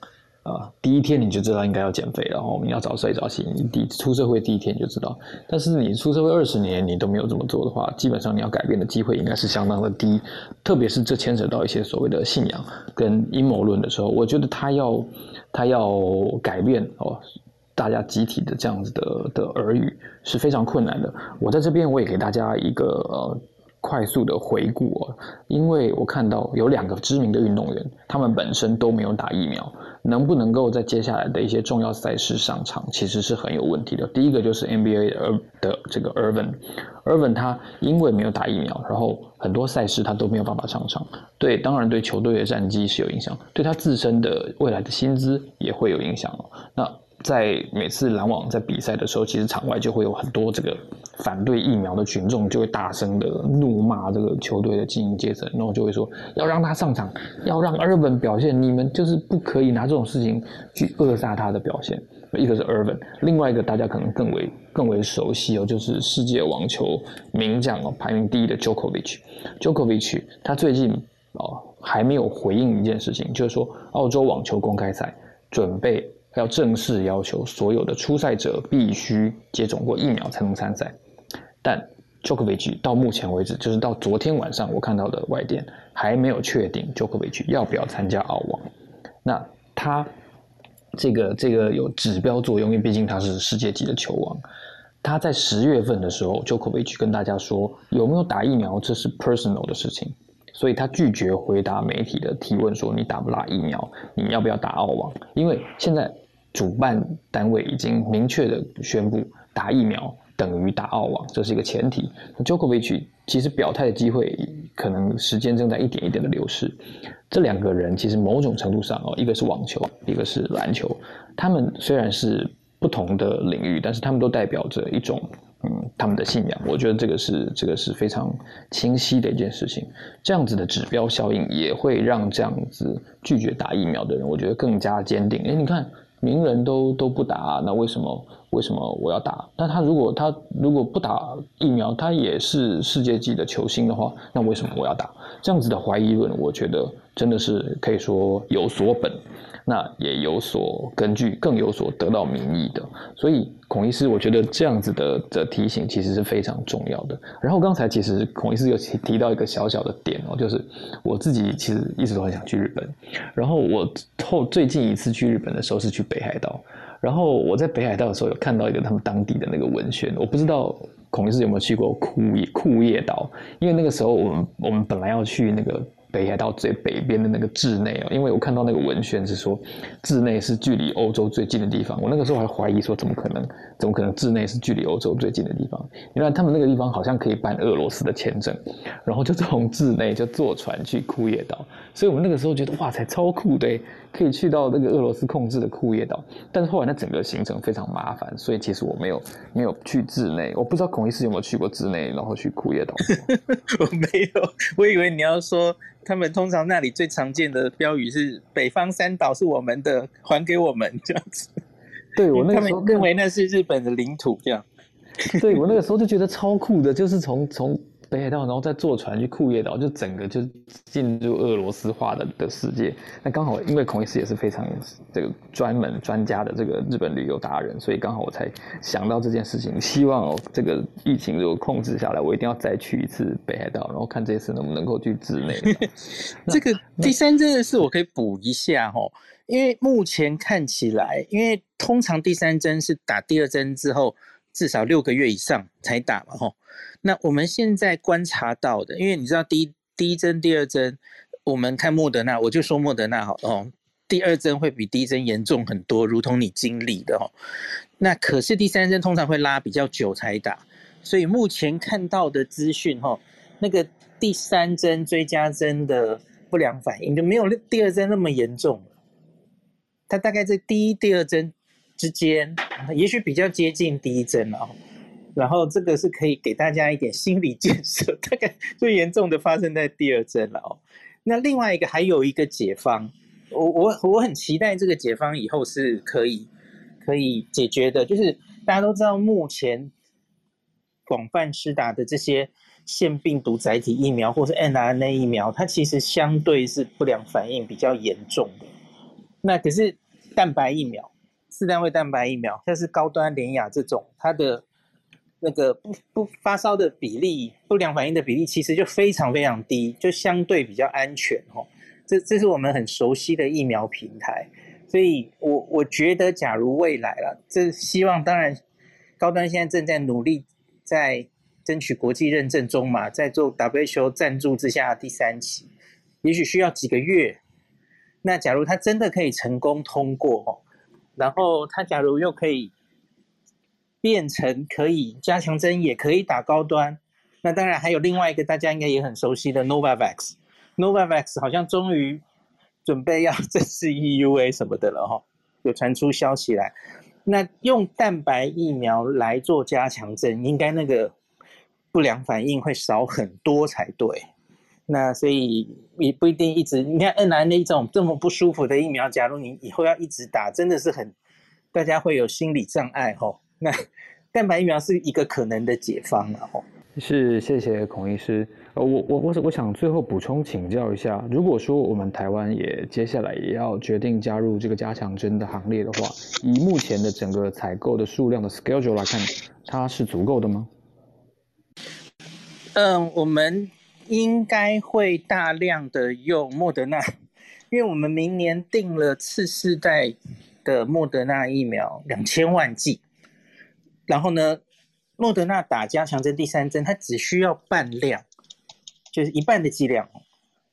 啊，第一天你就知道应该要减肥了，哦，你要早睡早起，你第出社会第一天就知道。但是你出社会二十年，你都没有这么做的话，基本上你要改变的机会应该是相当的低。特别是这牵扯到一些所谓的信仰跟阴谋论的时候，我觉得他要他要改变哦，大家集体的这样子的的耳语是非常困难的。我在这边我也给大家一个呃。快速的回顾哦，因为我看到有两个知名的运动员，他们本身都没有打疫苗，能不能够在接下来的一些重要赛事上场，其实是很有问题的。第一个就是 NBA 的这个 Irvin，Irvin 他因为没有打疫苗，然后很多赛事他都没有办法上场。对，当然对球队的战绩是有影响，对他自身的未来的薪资也会有影响。那在每次篮网在比赛的时候，其实场外就会有很多这个反对疫苗的群众，就会大声的怒骂这个球队的经营阶层，然后就会说要让他上场，要让 Urban 表现，你们就是不可以拿这种事情去扼杀他的表现。一个是 Urban，另外一个大家可能更为更为熟悉哦，就是世界网球名将哦，排名第一的 Djokovic。Djokovic 他最近哦还没有回应一件事情，就是说澳洲网球公开赛准备。要正式要求所有的初赛者必须接种过疫苗才能参赛，但 Djokovic 到目前为止，就是到昨天晚上我看到的外电还没有确定 Djokovic 要不要参加澳网。那他这个这个有指标作用，因为毕竟他是世界级的球王。他在十月份的时候，Djokovic 跟大家说有没有打疫苗，这是 personal 的事情。所以他拒绝回答媒体的提问，说你打不打疫苗？你要不要打澳网？因为现在主办单位已经明确的宣布，打疫苗等于打澳网，这是一个前提。Djokovic 其实表态的机会，可能时间正在一点一点的流失。这两个人其实某种程度上哦，一个是网球，一个是篮球，他们虽然是不同的领域，但是他们都代表着一种。嗯，他们的信仰，我觉得这个是这个是非常清晰的一件事情。这样子的指标效应也会让这样子拒绝打疫苗的人，我觉得更加坚定。哎，你看名人都都不打，那为什么为什么我要打？那他如果他如果不打疫苗，他也是世界级的球星的话，那为什么我要打？这样子的怀疑论，我觉得真的是可以说有所本。那也有所根据，更有所得到民意的，所以孔医师，我觉得这样子的的提醒其实是非常重要的。然后刚才其实孔医师有提提到一个小小的点哦，就是我自己其实一直都很想去日本。然后我后最近一次去日本的时候是去北海道，然后我在北海道的时候有看到一个他们当地的那个文宣，我不知道孔医师有没有去过库叶库叶岛，因为那个时候我们我们本来要去那个。北海道最北边的那个志内哦，因为我看到那个文宣是说志内是距离欧洲最近的地方，我那个时候还怀疑说怎么可能，怎么可能志内是距离欧洲最近的地方？原来他们那个地方好像可以办俄罗斯的签证，然后就从志内就坐船去库页岛，所以我们那个时候觉得哇塞超酷的，可以去到那个俄罗斯控制的库页岛。但是后来那整个行程非常麻烦，所以其实我没有没有去智内，我不知道孔医师有没有去过智内，然后去库页岛。我没有，我以为你要说。他们通常那里最常见的标语是“北方三岛是我们的，还给我们”这样子。对我那个时候认为那是日本的领土，这样。对我那个时候就觉得超酷的，就是从从。北海道，然后再坐船去库页岛，就整个就进入俄罗斯化的的世界。那刚好，因为孔医师也是非常这个专门专家的这个日本旅游达人，所以刚好我才想到这件事情。希望这个疫情如果控制下来，我一定要再去一次北海道，然后看这次能不能够去治内。这个第三针的事我可以补一下哈，因为目前看起来，因为通常第三针是打第二针之后至少六个月以上才打嘛吼。那我们现在观察到的，因为你知道第一第一针、第二针，我们看莫德纳，我就说莫德纳好哦，第二针会比第一针严重很多，如同你经历的哦。那可是第三针通常会拉比较久才打，所以目前看到的资讯哈，那个第三针追加针的不良反应就没有第二针那么严重了。它大概在第一、第二针之间，也许比较接近第一针了。然后这个是可以给大家一点心理建设，大概最严重的发生在第二针了哦。那另外一个还有一个解方，我我我很期待这个解方以后是可以可以解决的，就是大家都知道目前广泛施打的这些腺病毒载体疫苗或是 mRNA 疫苗，它其实相对是不良反应比较严重的。那可是蛋白疫苗，四单位蛋白疫苗，像是高端联雅这种，它的那个不不发烧的比例，不良反应的比例其实就非常非常低，就相对比较安全哦。这这是我们很熟悉的疫苗平台，所以我我觉得，假如未来了，这希望当然，高端现在正在努力在争取国际认证中嘛，在做 WHO 赞助之下第三期，也许需要几个月。那假如他真的可以成功通过，然后他假如又可以变成可以加强针也可以打高端，那当然还有另外一个大家应该也很熟悉的 Novavax，Novavax 好像终于。准备要 正式 EUA 什么的了哈，有传出消息来。那用蛋白疫苗来做加强针，应该那个不良反应会少很多才对。那所以也不一定一直，你看 N 来那种这么不舒服的疫苗，假如你以后要一直打，真的是很大家会有心理障碍哈。那蛋白疫苗是一个可能的解方了哈。是，谢谢孔医师。呃，我我我我想最后补充请教一下，如果说我们台湾也接下来也要决定加入这个加强针的行列的话，以目前的整个采购的数量的 schedule 来看，它是足够的吗？嗯，我们应该会大量的用莫德纳，因为我们明年定了次世代的莫德纳疫苗两千万剂，然后呢，莫德纳打加强针第三针，它只需要半量。就是一半的剂量，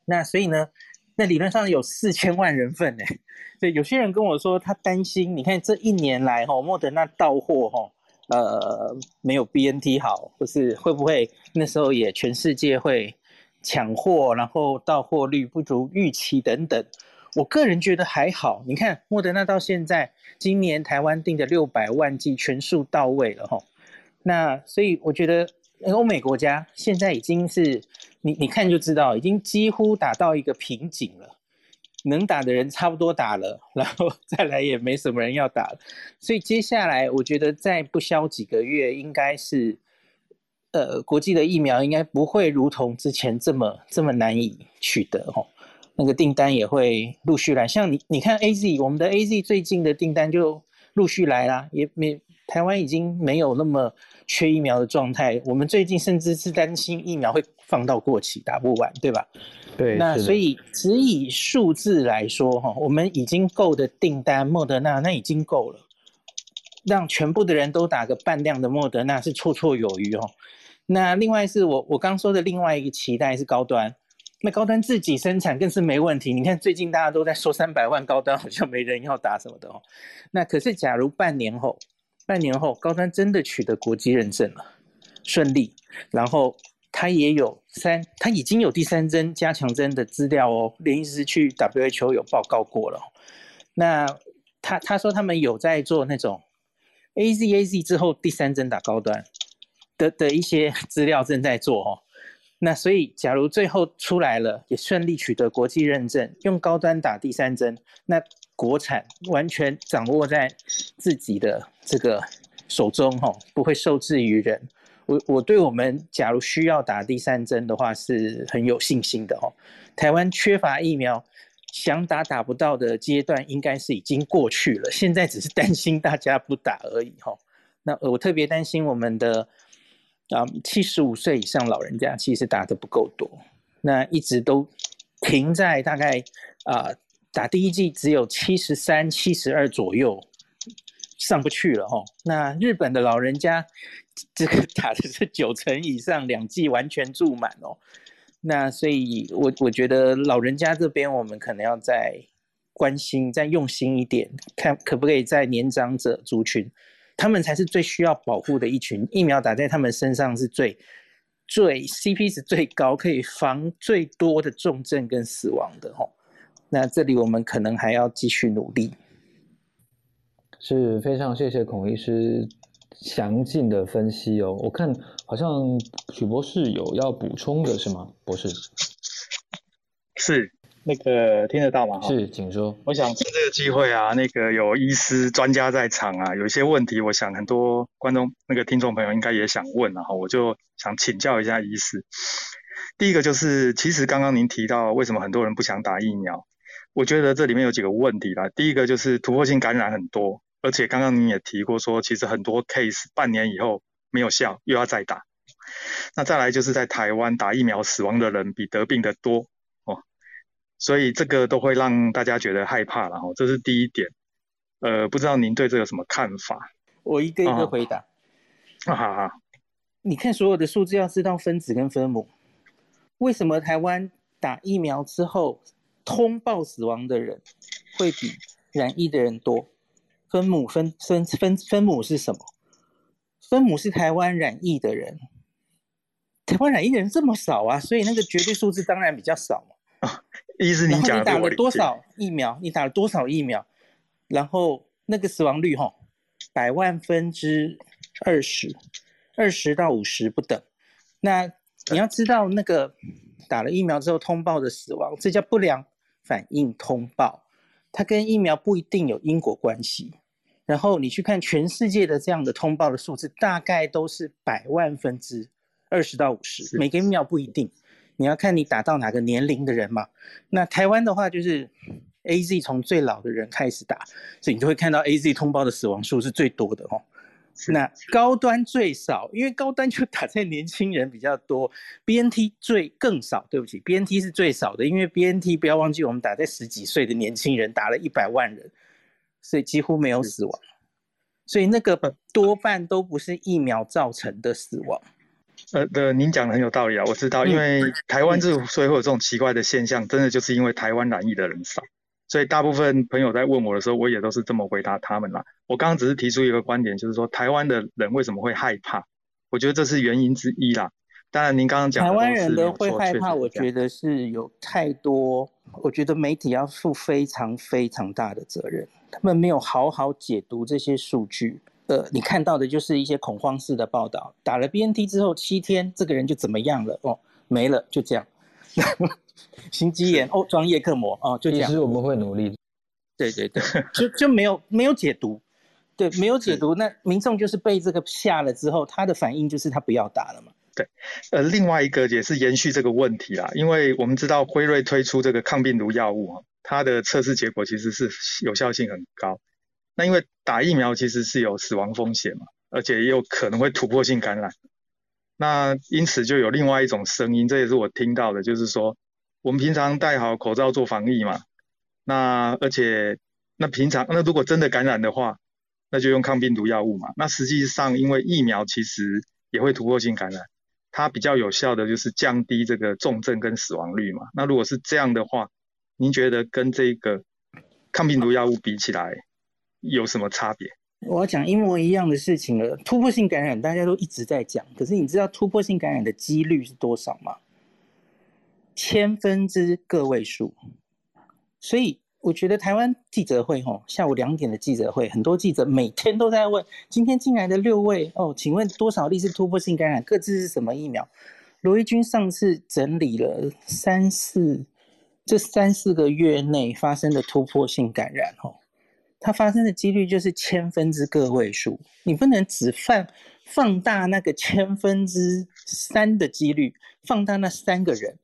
那所以呢，那理论上有四千万人份呢。对，有些人跟我说他担心，你看这一年来哈，莫德纳到货哈，呃，没有 B N T 好，或是会不会那时候也全世界会抢货，然后到货率不如预期等等。我个人觉得还好，你看莫德纳到现在今年台湾订的六百万剂全数到位了哈，那所以我觉得欧美国家现在已经是。你你看就知道，已经几乎打到一个瓶颈了，能打的人差不多打了，然后再来也没什么人要打了，所以接下来我觉得再不消几个月，应该是，呃，国际的疫苗应该不会如同之前这么这么难以取得哦，那个订单也会陆续来，像你你看 A Z，我们的 A Z 最近的订单就陆续来啦，也没台湾已经没有那么缺疫苗的状态，我们最近甚至是担心疫苗会。放到过期打不完，对吧？对，那所以只以数字来说，哈，我们已经够的订单，莫德纳那已经够了，让全部的人都打个半量的莫德纳是绰绰有余哦。那另外是我我刚说的另外一个期待是高端，那高端自己生产更是没问题。你看最近大家都在说三百万高端好像没人要打什么的哦。那可是假如半年后，半年后高端真的取得国际认证了，顺利，然后。他也有三，他已经有第三针加强针的资料哦。连医师去 WHO 有报告过了。那他他说他们有在做那种 AZAZ 之后第三针打高端的的一些资料正在做哦。那所以假如最后出来了，也顺利取得国际认证，用高端打第三针，那国产完全掌握在自己的这个手中哈，不会受制于人。我我对我们假如需要打第三针的话是很有信心的哦。台湾缺乏疫苗，想打打不到的阶段应该是已经过去了，现在只是担心大家不打而已哈。那我特别担心我们的啊七十五岁以上老人家其实打的不够多，那一直都停在大概啊打第一剂只有七十三、七十二左右。上不去了哦，那日本的老人家，这个 打的是九成以上，两剂完全住满哦。那所以，我我觉得老人家这边我们可能要再关心、再用心一点，看可不可以在年长者族群，他们才是最需要保护的一群，疫苗打在他们身上是最最 CP 值最高，可以防最多的重症跟死亡的哈。那这里我们可能还要继续努力。是非常谢谢孔医师详尽的分析哦。我看好像许博士有要补充的是吗？博士是那个听得到吗？是，请说。我想趁这个机会啊，那个有医师专家在场啊，有一些问题，我想很多观众那个听众朋友应该也想问，然后我就想请教一下医师。第一个就是，其实刚刚您提到为什么很多人不想打疫苗，我觉得这里面有几个问题啦。第一个就是突破性感染很多。而且刚刚您也提过，说其实很多 case 半年以后没有效，又要再打。那再来就是在台湾打疫苗死亡的人比得病的多哦，所以这个都会让大家觉得害怕，然后这是第一点。呃，不知道您对这有什么看法？我一个一个回答。啊哈哈。你看所有的数字要知道分子跟分母。为什么台湾打疫苗之后通报死亡的人会比染疫的人多？分母分分分分母是什么？分母是台湾染疫的人。台湾染疫的人这么少啊，所以那个绝对数字当然比较少嘛。啊，意思你讲你打了多少疫苗？你打了多少疫苗？然后那个死亡率哈，百万分之二十，二十到五十不等。那你要知道，那个打了疫苗之后通报的死亡，这叫不良反应通报，它跟疫苗不一定有因果关系。然后你去看全世界的这样的通报的数字，大概都是百万分之二十到五十，每个疫苗不一定。你要看你打到哪个年龄的人嘛。那台湾的话就是。A Z 从最老的人开始打，所以你就会看到 A Z 通报的死亡数是最多的哦。那高端最少，因为高端就打在年轻人比较多。B N T 最更少，对不起，B N T 是最少的，因为 B N T 不要忘记我们打在十几岁的年轻人，打了一百万人，所以几乎没有死亡。所以那个多半都不是疫苗造成的死亡。呃的，您讲的很有道理啊，我知道，因为台湾之所以会有这种奇怪的现象，真的就是因为台湾染疫的人少。所以大部分朋友在问我的时候，我也都是这么回答他们啦。我刚刚只是提出一个观点，就是说台湾的人为什么会害怕？我觉得这是原因之一啦。当然，您刚刚讲台湾人的会害怕，我觉得是有太多，我觉得媒体要负非常非常大的责任，他们没有好好解读这些数据。呃，你看到的就是一些恐慌式的报道，打了 BNT 之后七天，这个人就怎么样了？哦，没了，就这样。心肌炎哦，装叶克膜哦，就这样。其实我们会努力。对对对，就就没有没有解读，对，没有解读，那民众就是被这个吓了之后，他的反应就是他不要打了嘛。对，呃，另外一个也是延续这个问题啦，因为我们知道辉瑞推出这个抗病毒药物，它的测试结果其实是有效性很高。那因为打疫苗其实是有死亡风险嘛，而且也有可能会突破性感染。那因此就有另外一种声音，这也是我听到的，就是说我们平常戴好口罩做防疫嘛，那而且那平常那如果真的感染的话，那就用抗病毒药物嘛。那实际上因为疫苗其实也会突破性感染，它比较有效的就是降低这个重症跟死亡率嘛。那如果是这样的话，您觉得跟这个抗病毒药物比起来有什么差别？我要讲一模一样的事情了。突破性感染大家都一直在讲，可是你知道突破性感染的几率是多少吗？千分之个位数。所以我觉得台湾记者会吼，下午两点的记者会，很多记者每天都在问：今天进来的六位哦，请问多少例是突破性感染？各自是什么疫苗？罗毅军上次整理了三四这三四个月内发生的突破性感染吼。它发生的几率就是千分之个位数，你不能只放放大那个千分之三的几率，放大那三个人，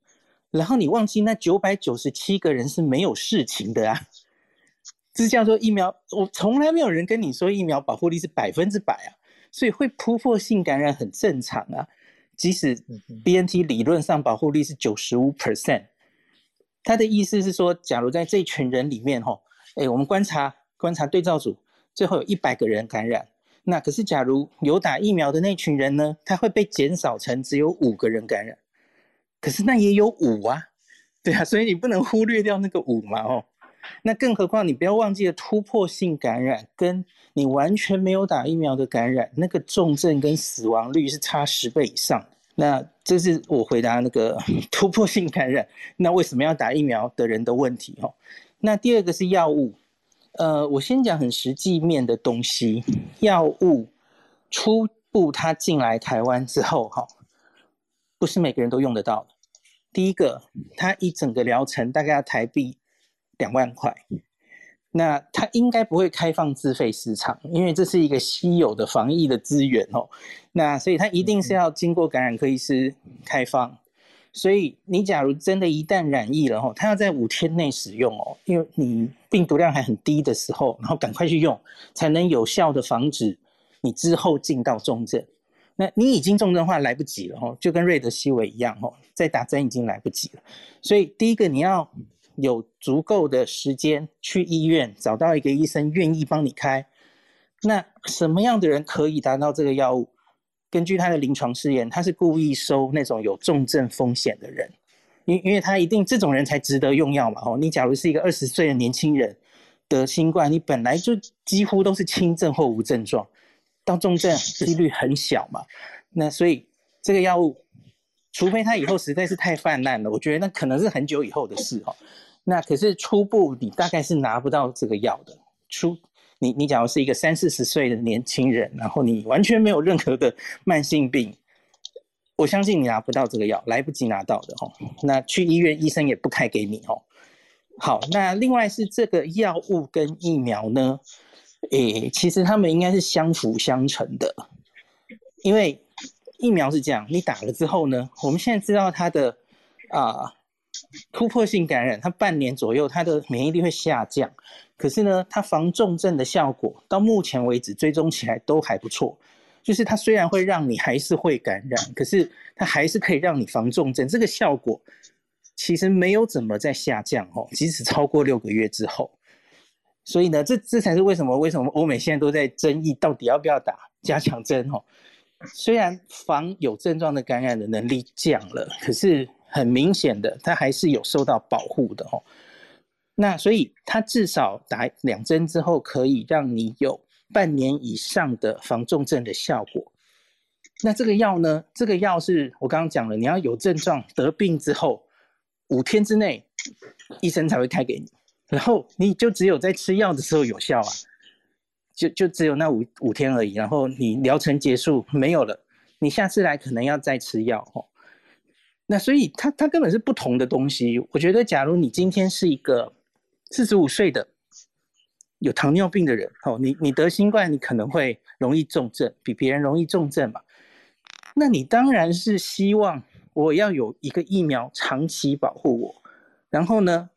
然后你忘记那九百九十七个人是没有事情的啊！这叫做疫苗，我从来没有人跟你说疫苗保护力是百分之百啊，所以会突破性感染很正常啊。即使 BNT 理论上保护力是九十五 percent，他的意思是说，假如在这群人里面吼，哎，我们观察。观察对照组最后有一百个人感染，那可是假如有打疫苗的那群人呢？他会被减少成只有五个人感染，可是那也有五啊，对啊，所以你不能忽略掉那个五嘛哦。那更何况你不要忘记了突破性感染跟你完全没有打疫苗的感染，那个重症跟死亡率是差十倍以上。那这是我回答那个 突破性感染，那为什么要打疫苗的人的问题哦。那第二个是药物。呃，我先讲很实际面的东西。药物初步它进来台湾之后，哈，不是每个人都用得到。第一个，它一整个疗程大概要台币两万块，那它应该不会开放自费市场，因为这是一个稀有的防疫的资源哦。那所以它一定是要经过感染科医师开放。所以你假如真的一旦染疫了吼，它要在五天内使用哦，因为你病毒量还很低的时候，然后赶快去用，才能有效的防止你之后进到重症。那你已经重症化来不及了吼，就跟瑞德西韦一样吼，再打针已经来不及了。所以第一个你要有足够的时间去医院找到一个医生愿意帮你开。那什么样的人可以达到这个药物？根据他的临床试验，他是故意收那种有重症风险的人，因因为他一定这种人才值得用药嘛。哦，你假如是一个二十岁的年轻人得新冠，你本来就几乎都是轻症或无症状，到重症几率很小嘛。那所以这个药物。除非他以后实在是太泛滥了，我觉得那可能是很久以后的事哦。那可是初步你大概是拿不到这个药的。初你你假如是一个三四十岁的年轻人，然后你完全没有任何的慢性病，我相信你拿不到这个药，来不及拿到的哦。那去医院医生也不开给你哦。好，那另外是这个药物跟疫苗呢？诶，其实他们应该是相辅相成的，因为。疫苗是这样，你打了之后呢？我们现在知道它的啊突破性感染，它半年左右它的免疫力会下降。可是呢，它防重症的效果到目前为止追踪起来都还不错。就是它虽然会让你还是会感染，可是它还是可以让你防重症。这个效果其实没有怎么在下降哦，即使超过六个月之后。所以呢，这这才是为什么为什么欧美现在都在争议到底要不要打加强针哦。虽然防有症状的感染的能力降了，可是很明显的，它还是有受到保护的哦。那所以它至少打两针之后，可以让你有半年以上的防重症的效果。那这个药呢？这个药是我刚刚讲了，你要有症状得病之后五天之内，医生才会开给你，然后你就只有在吃药的时候有效啊。就就只有那五五天而已，然后你疗程结束没有了，你下次来可能要再吃药哦。那所以它它根本是不同的东西。我觉得，假如你今天是一个四十五岁的有糖尿病的人哦，你你得新冠，你可能会容易重症，比别人容易重症嘛。那你当然是希望我要有一个疫苗长期保护我，然后呢？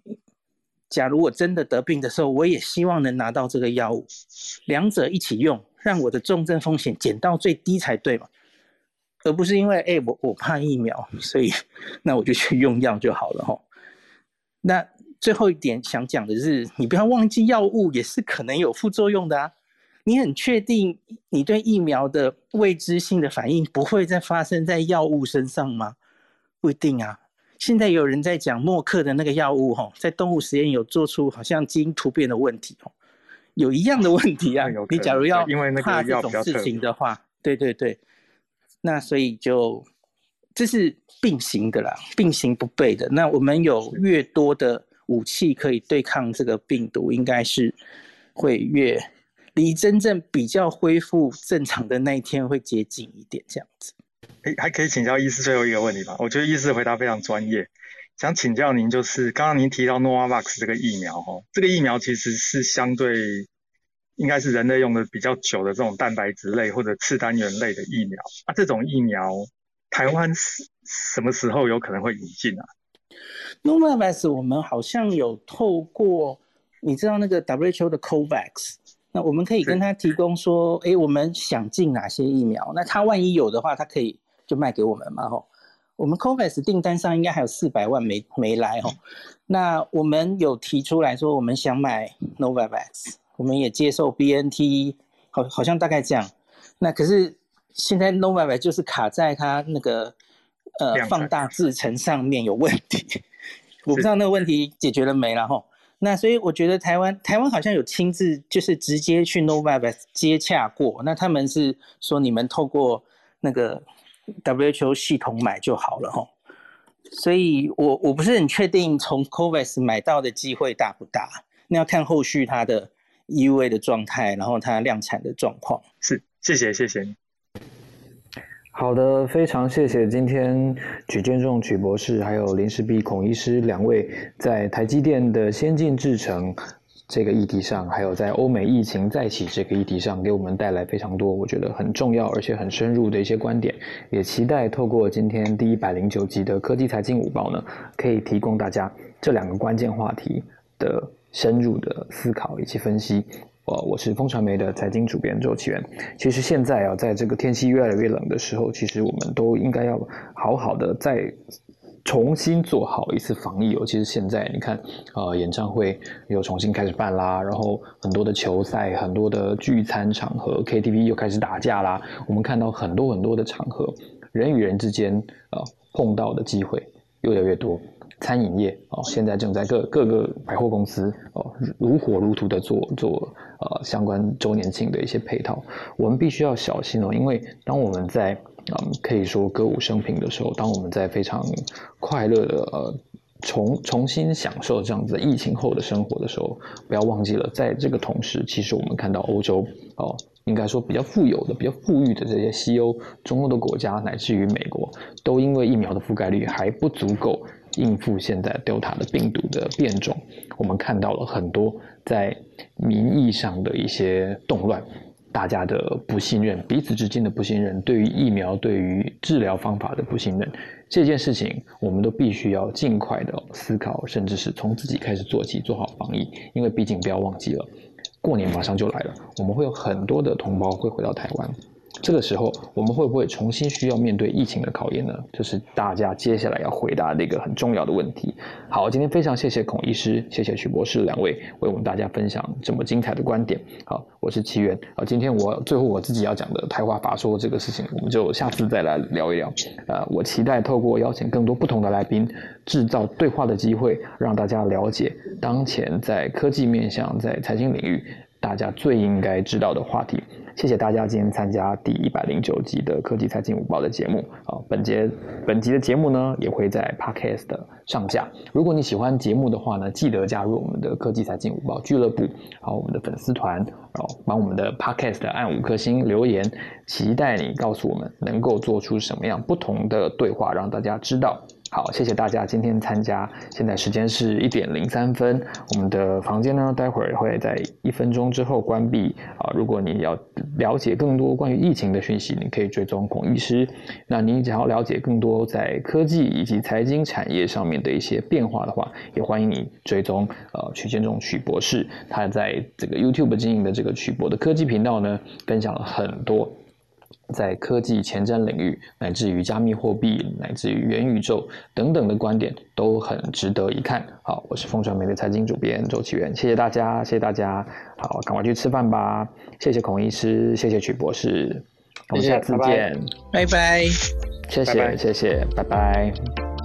假如我真的得病的时候，我也希望能拿到这个药物，两者一起用，让我的重症风险减到最低才对嘛，而不是因为哎我我怕疫苗，所以那我就去用药就好了哈。那最后一点想讲的是，你不要忘记药物也是可能有副作用的啊。你很确定你对疫苗的未知性的反应不会再发生在药物身上吗？不一定啊。现在有人在讲默克的那个药物，哈，在动物实验有做出好像基因突变的问题，哦，有一样的问题啊。你假如要怕这种事情的话，对对对，那所以就这是并行的啦，并行不悖的。那我们有越多的武器可以对抗这个病毒，应该是会越离真正比较恢复正常的那一天会接近一点，这样子。哎，还可以请教医师最后一个问题吧？我觉得医师回答非常专业。想请教您，就是刚刚您提到 Novavax 这个疫苗，哦，这个疫苗其实是相对应该是人类用的比较久的这种蛋白质类或者次单元类的疫苗。那这种疫苗，台湾什什么时候有可能会引进啊？Novavax 我们好像有透过，你知道那个 WHO 的 COVAX。那我们可以跟他提供说，哎，我们想进哪些疫苗？那他万一有的话，他可以就卖给我们嘛，吼。我们 COVAX 订单上应该还有四百万没没来，吼。那我们有提出来说，我们想买 Novavax，我们也接受 BNT，好，好像大概这样。那可是现在 Novavax 就是卡在它那个呃放大制程上面有问题，我不知道那个问题解决了没了，吼。那所以我觉得台湾台湾好像有亲自就是直接去 Novavax 接洽过，那他们是说你们透过那个 WHO 系统买就好了哈，所以我我不是很确定从 COVAX 买到的机会大不大，那要看后续它的 EUA 的状态，然后它量产的状况。是，谢谢谢谢。好的，非常谢谢今天曲建仲曲博士还有林世璧孔医师两位在台积电的先进制程这个议题上，还有在欧美疫情再起这个议题上，给我们带来非常多我觉得很重要而且很深入的一些观点。也期待透过今天第一百零九集的科技财经午报呢，可以提供大家这两个关键话题的深入的思考以及分析。呃，我是风传媒的财经主编周启源。其实现在啊，在这个天气越来越冷的时候，其实我们都应该要好好的再。重新做好一次防疫，尤其是现在，你看，呃，演唱会又重新开始办啦，然后很多的球赛、很多的聚餐场合、KTV 又开始打架啦。我们看到很多很多的场合，人与人之间啊碰到的机会越来越多。餐饮业哦，现在正在各各个百货公司哦如火如荼的做做呃相关周年庆的一些配套。我们必须要小心哦，因为当我们在嗯，可以说歌舞升平的时候，当我们在非常快乐的呃重重新享受这样子疫情后的生活的时候，不要忘记了，在这个同时，其实我们看到欧洲哦，应该说比较富有的、比较富裕的这些西欧、中欧的国家，乃至于美国，都因为疫苗的覆盖率还不足够应付现在 Delta 的病毒的变种，我们看到了很多在民意上的一些动乱。大家的不信任，彼此之间的不信任，对于疫苗、对于治疗方法的不信任，这件事情，我们都必须要尽快的思考，甚至是从自己开始做起，做好防疫。因为毕竟不要忘记了，过年马上就来了，我们会有很多的同胞会回到台湾。这个时候，我们会不会重新需要面对疫情的考验呢？这是大家接下来要回答的一个很重要的问题。好，今天非常谢谢孔医师，谢谢曲博士两位为我们大家分享这么精彩的观点。好，我是奇缘。好，今天我最后我自己要讲的台话法说这个事情，我们就下次再来聊一聊。呃，我期待透过邀请更多不同的来宾，制造对话的机会，让大家了解当前在科技面向在财经领域大家最应该知道的话题。谢谢大家今天参加第一百零九集的科技财经午报的节目啊，本节本集的节目呢也会在 Podcast 上架。如果你喜欢节目的话呢，记得加入我们的科技财经午报俱乐部，好，我们的粉丝团，哦，帮我们的 Podcast 按五颗星留言，期待你告诉我们能够做出什么样不同的对话，让大家知道。好，谢谢大家今天参加。现在时间是一点零三分，我们的房间呢，待会儿会在一分钟之后关闭。啊，如果你要了解更多关于疫情的讯息，你可以追踪孔医师。那你想要了解更多在科技以及财经产业上面的一些变化的话，也欢迎你追踪呃曲建中曲博士。他在这个 YouTube 经营的这个曲博的科技频道呢，分享了很多。在科技前瞻领域，乃至于加密货币，乃至于元宇宙等等的观点，都很值得一看。好，我是风传媒的财经主编周启源，谢谢大家，谢谢大家。好，赶快去吃饭吧。谢谢孔医师，谢谢曲博士，我们下次见，拜拜。谢谢，谢谢，拜拜。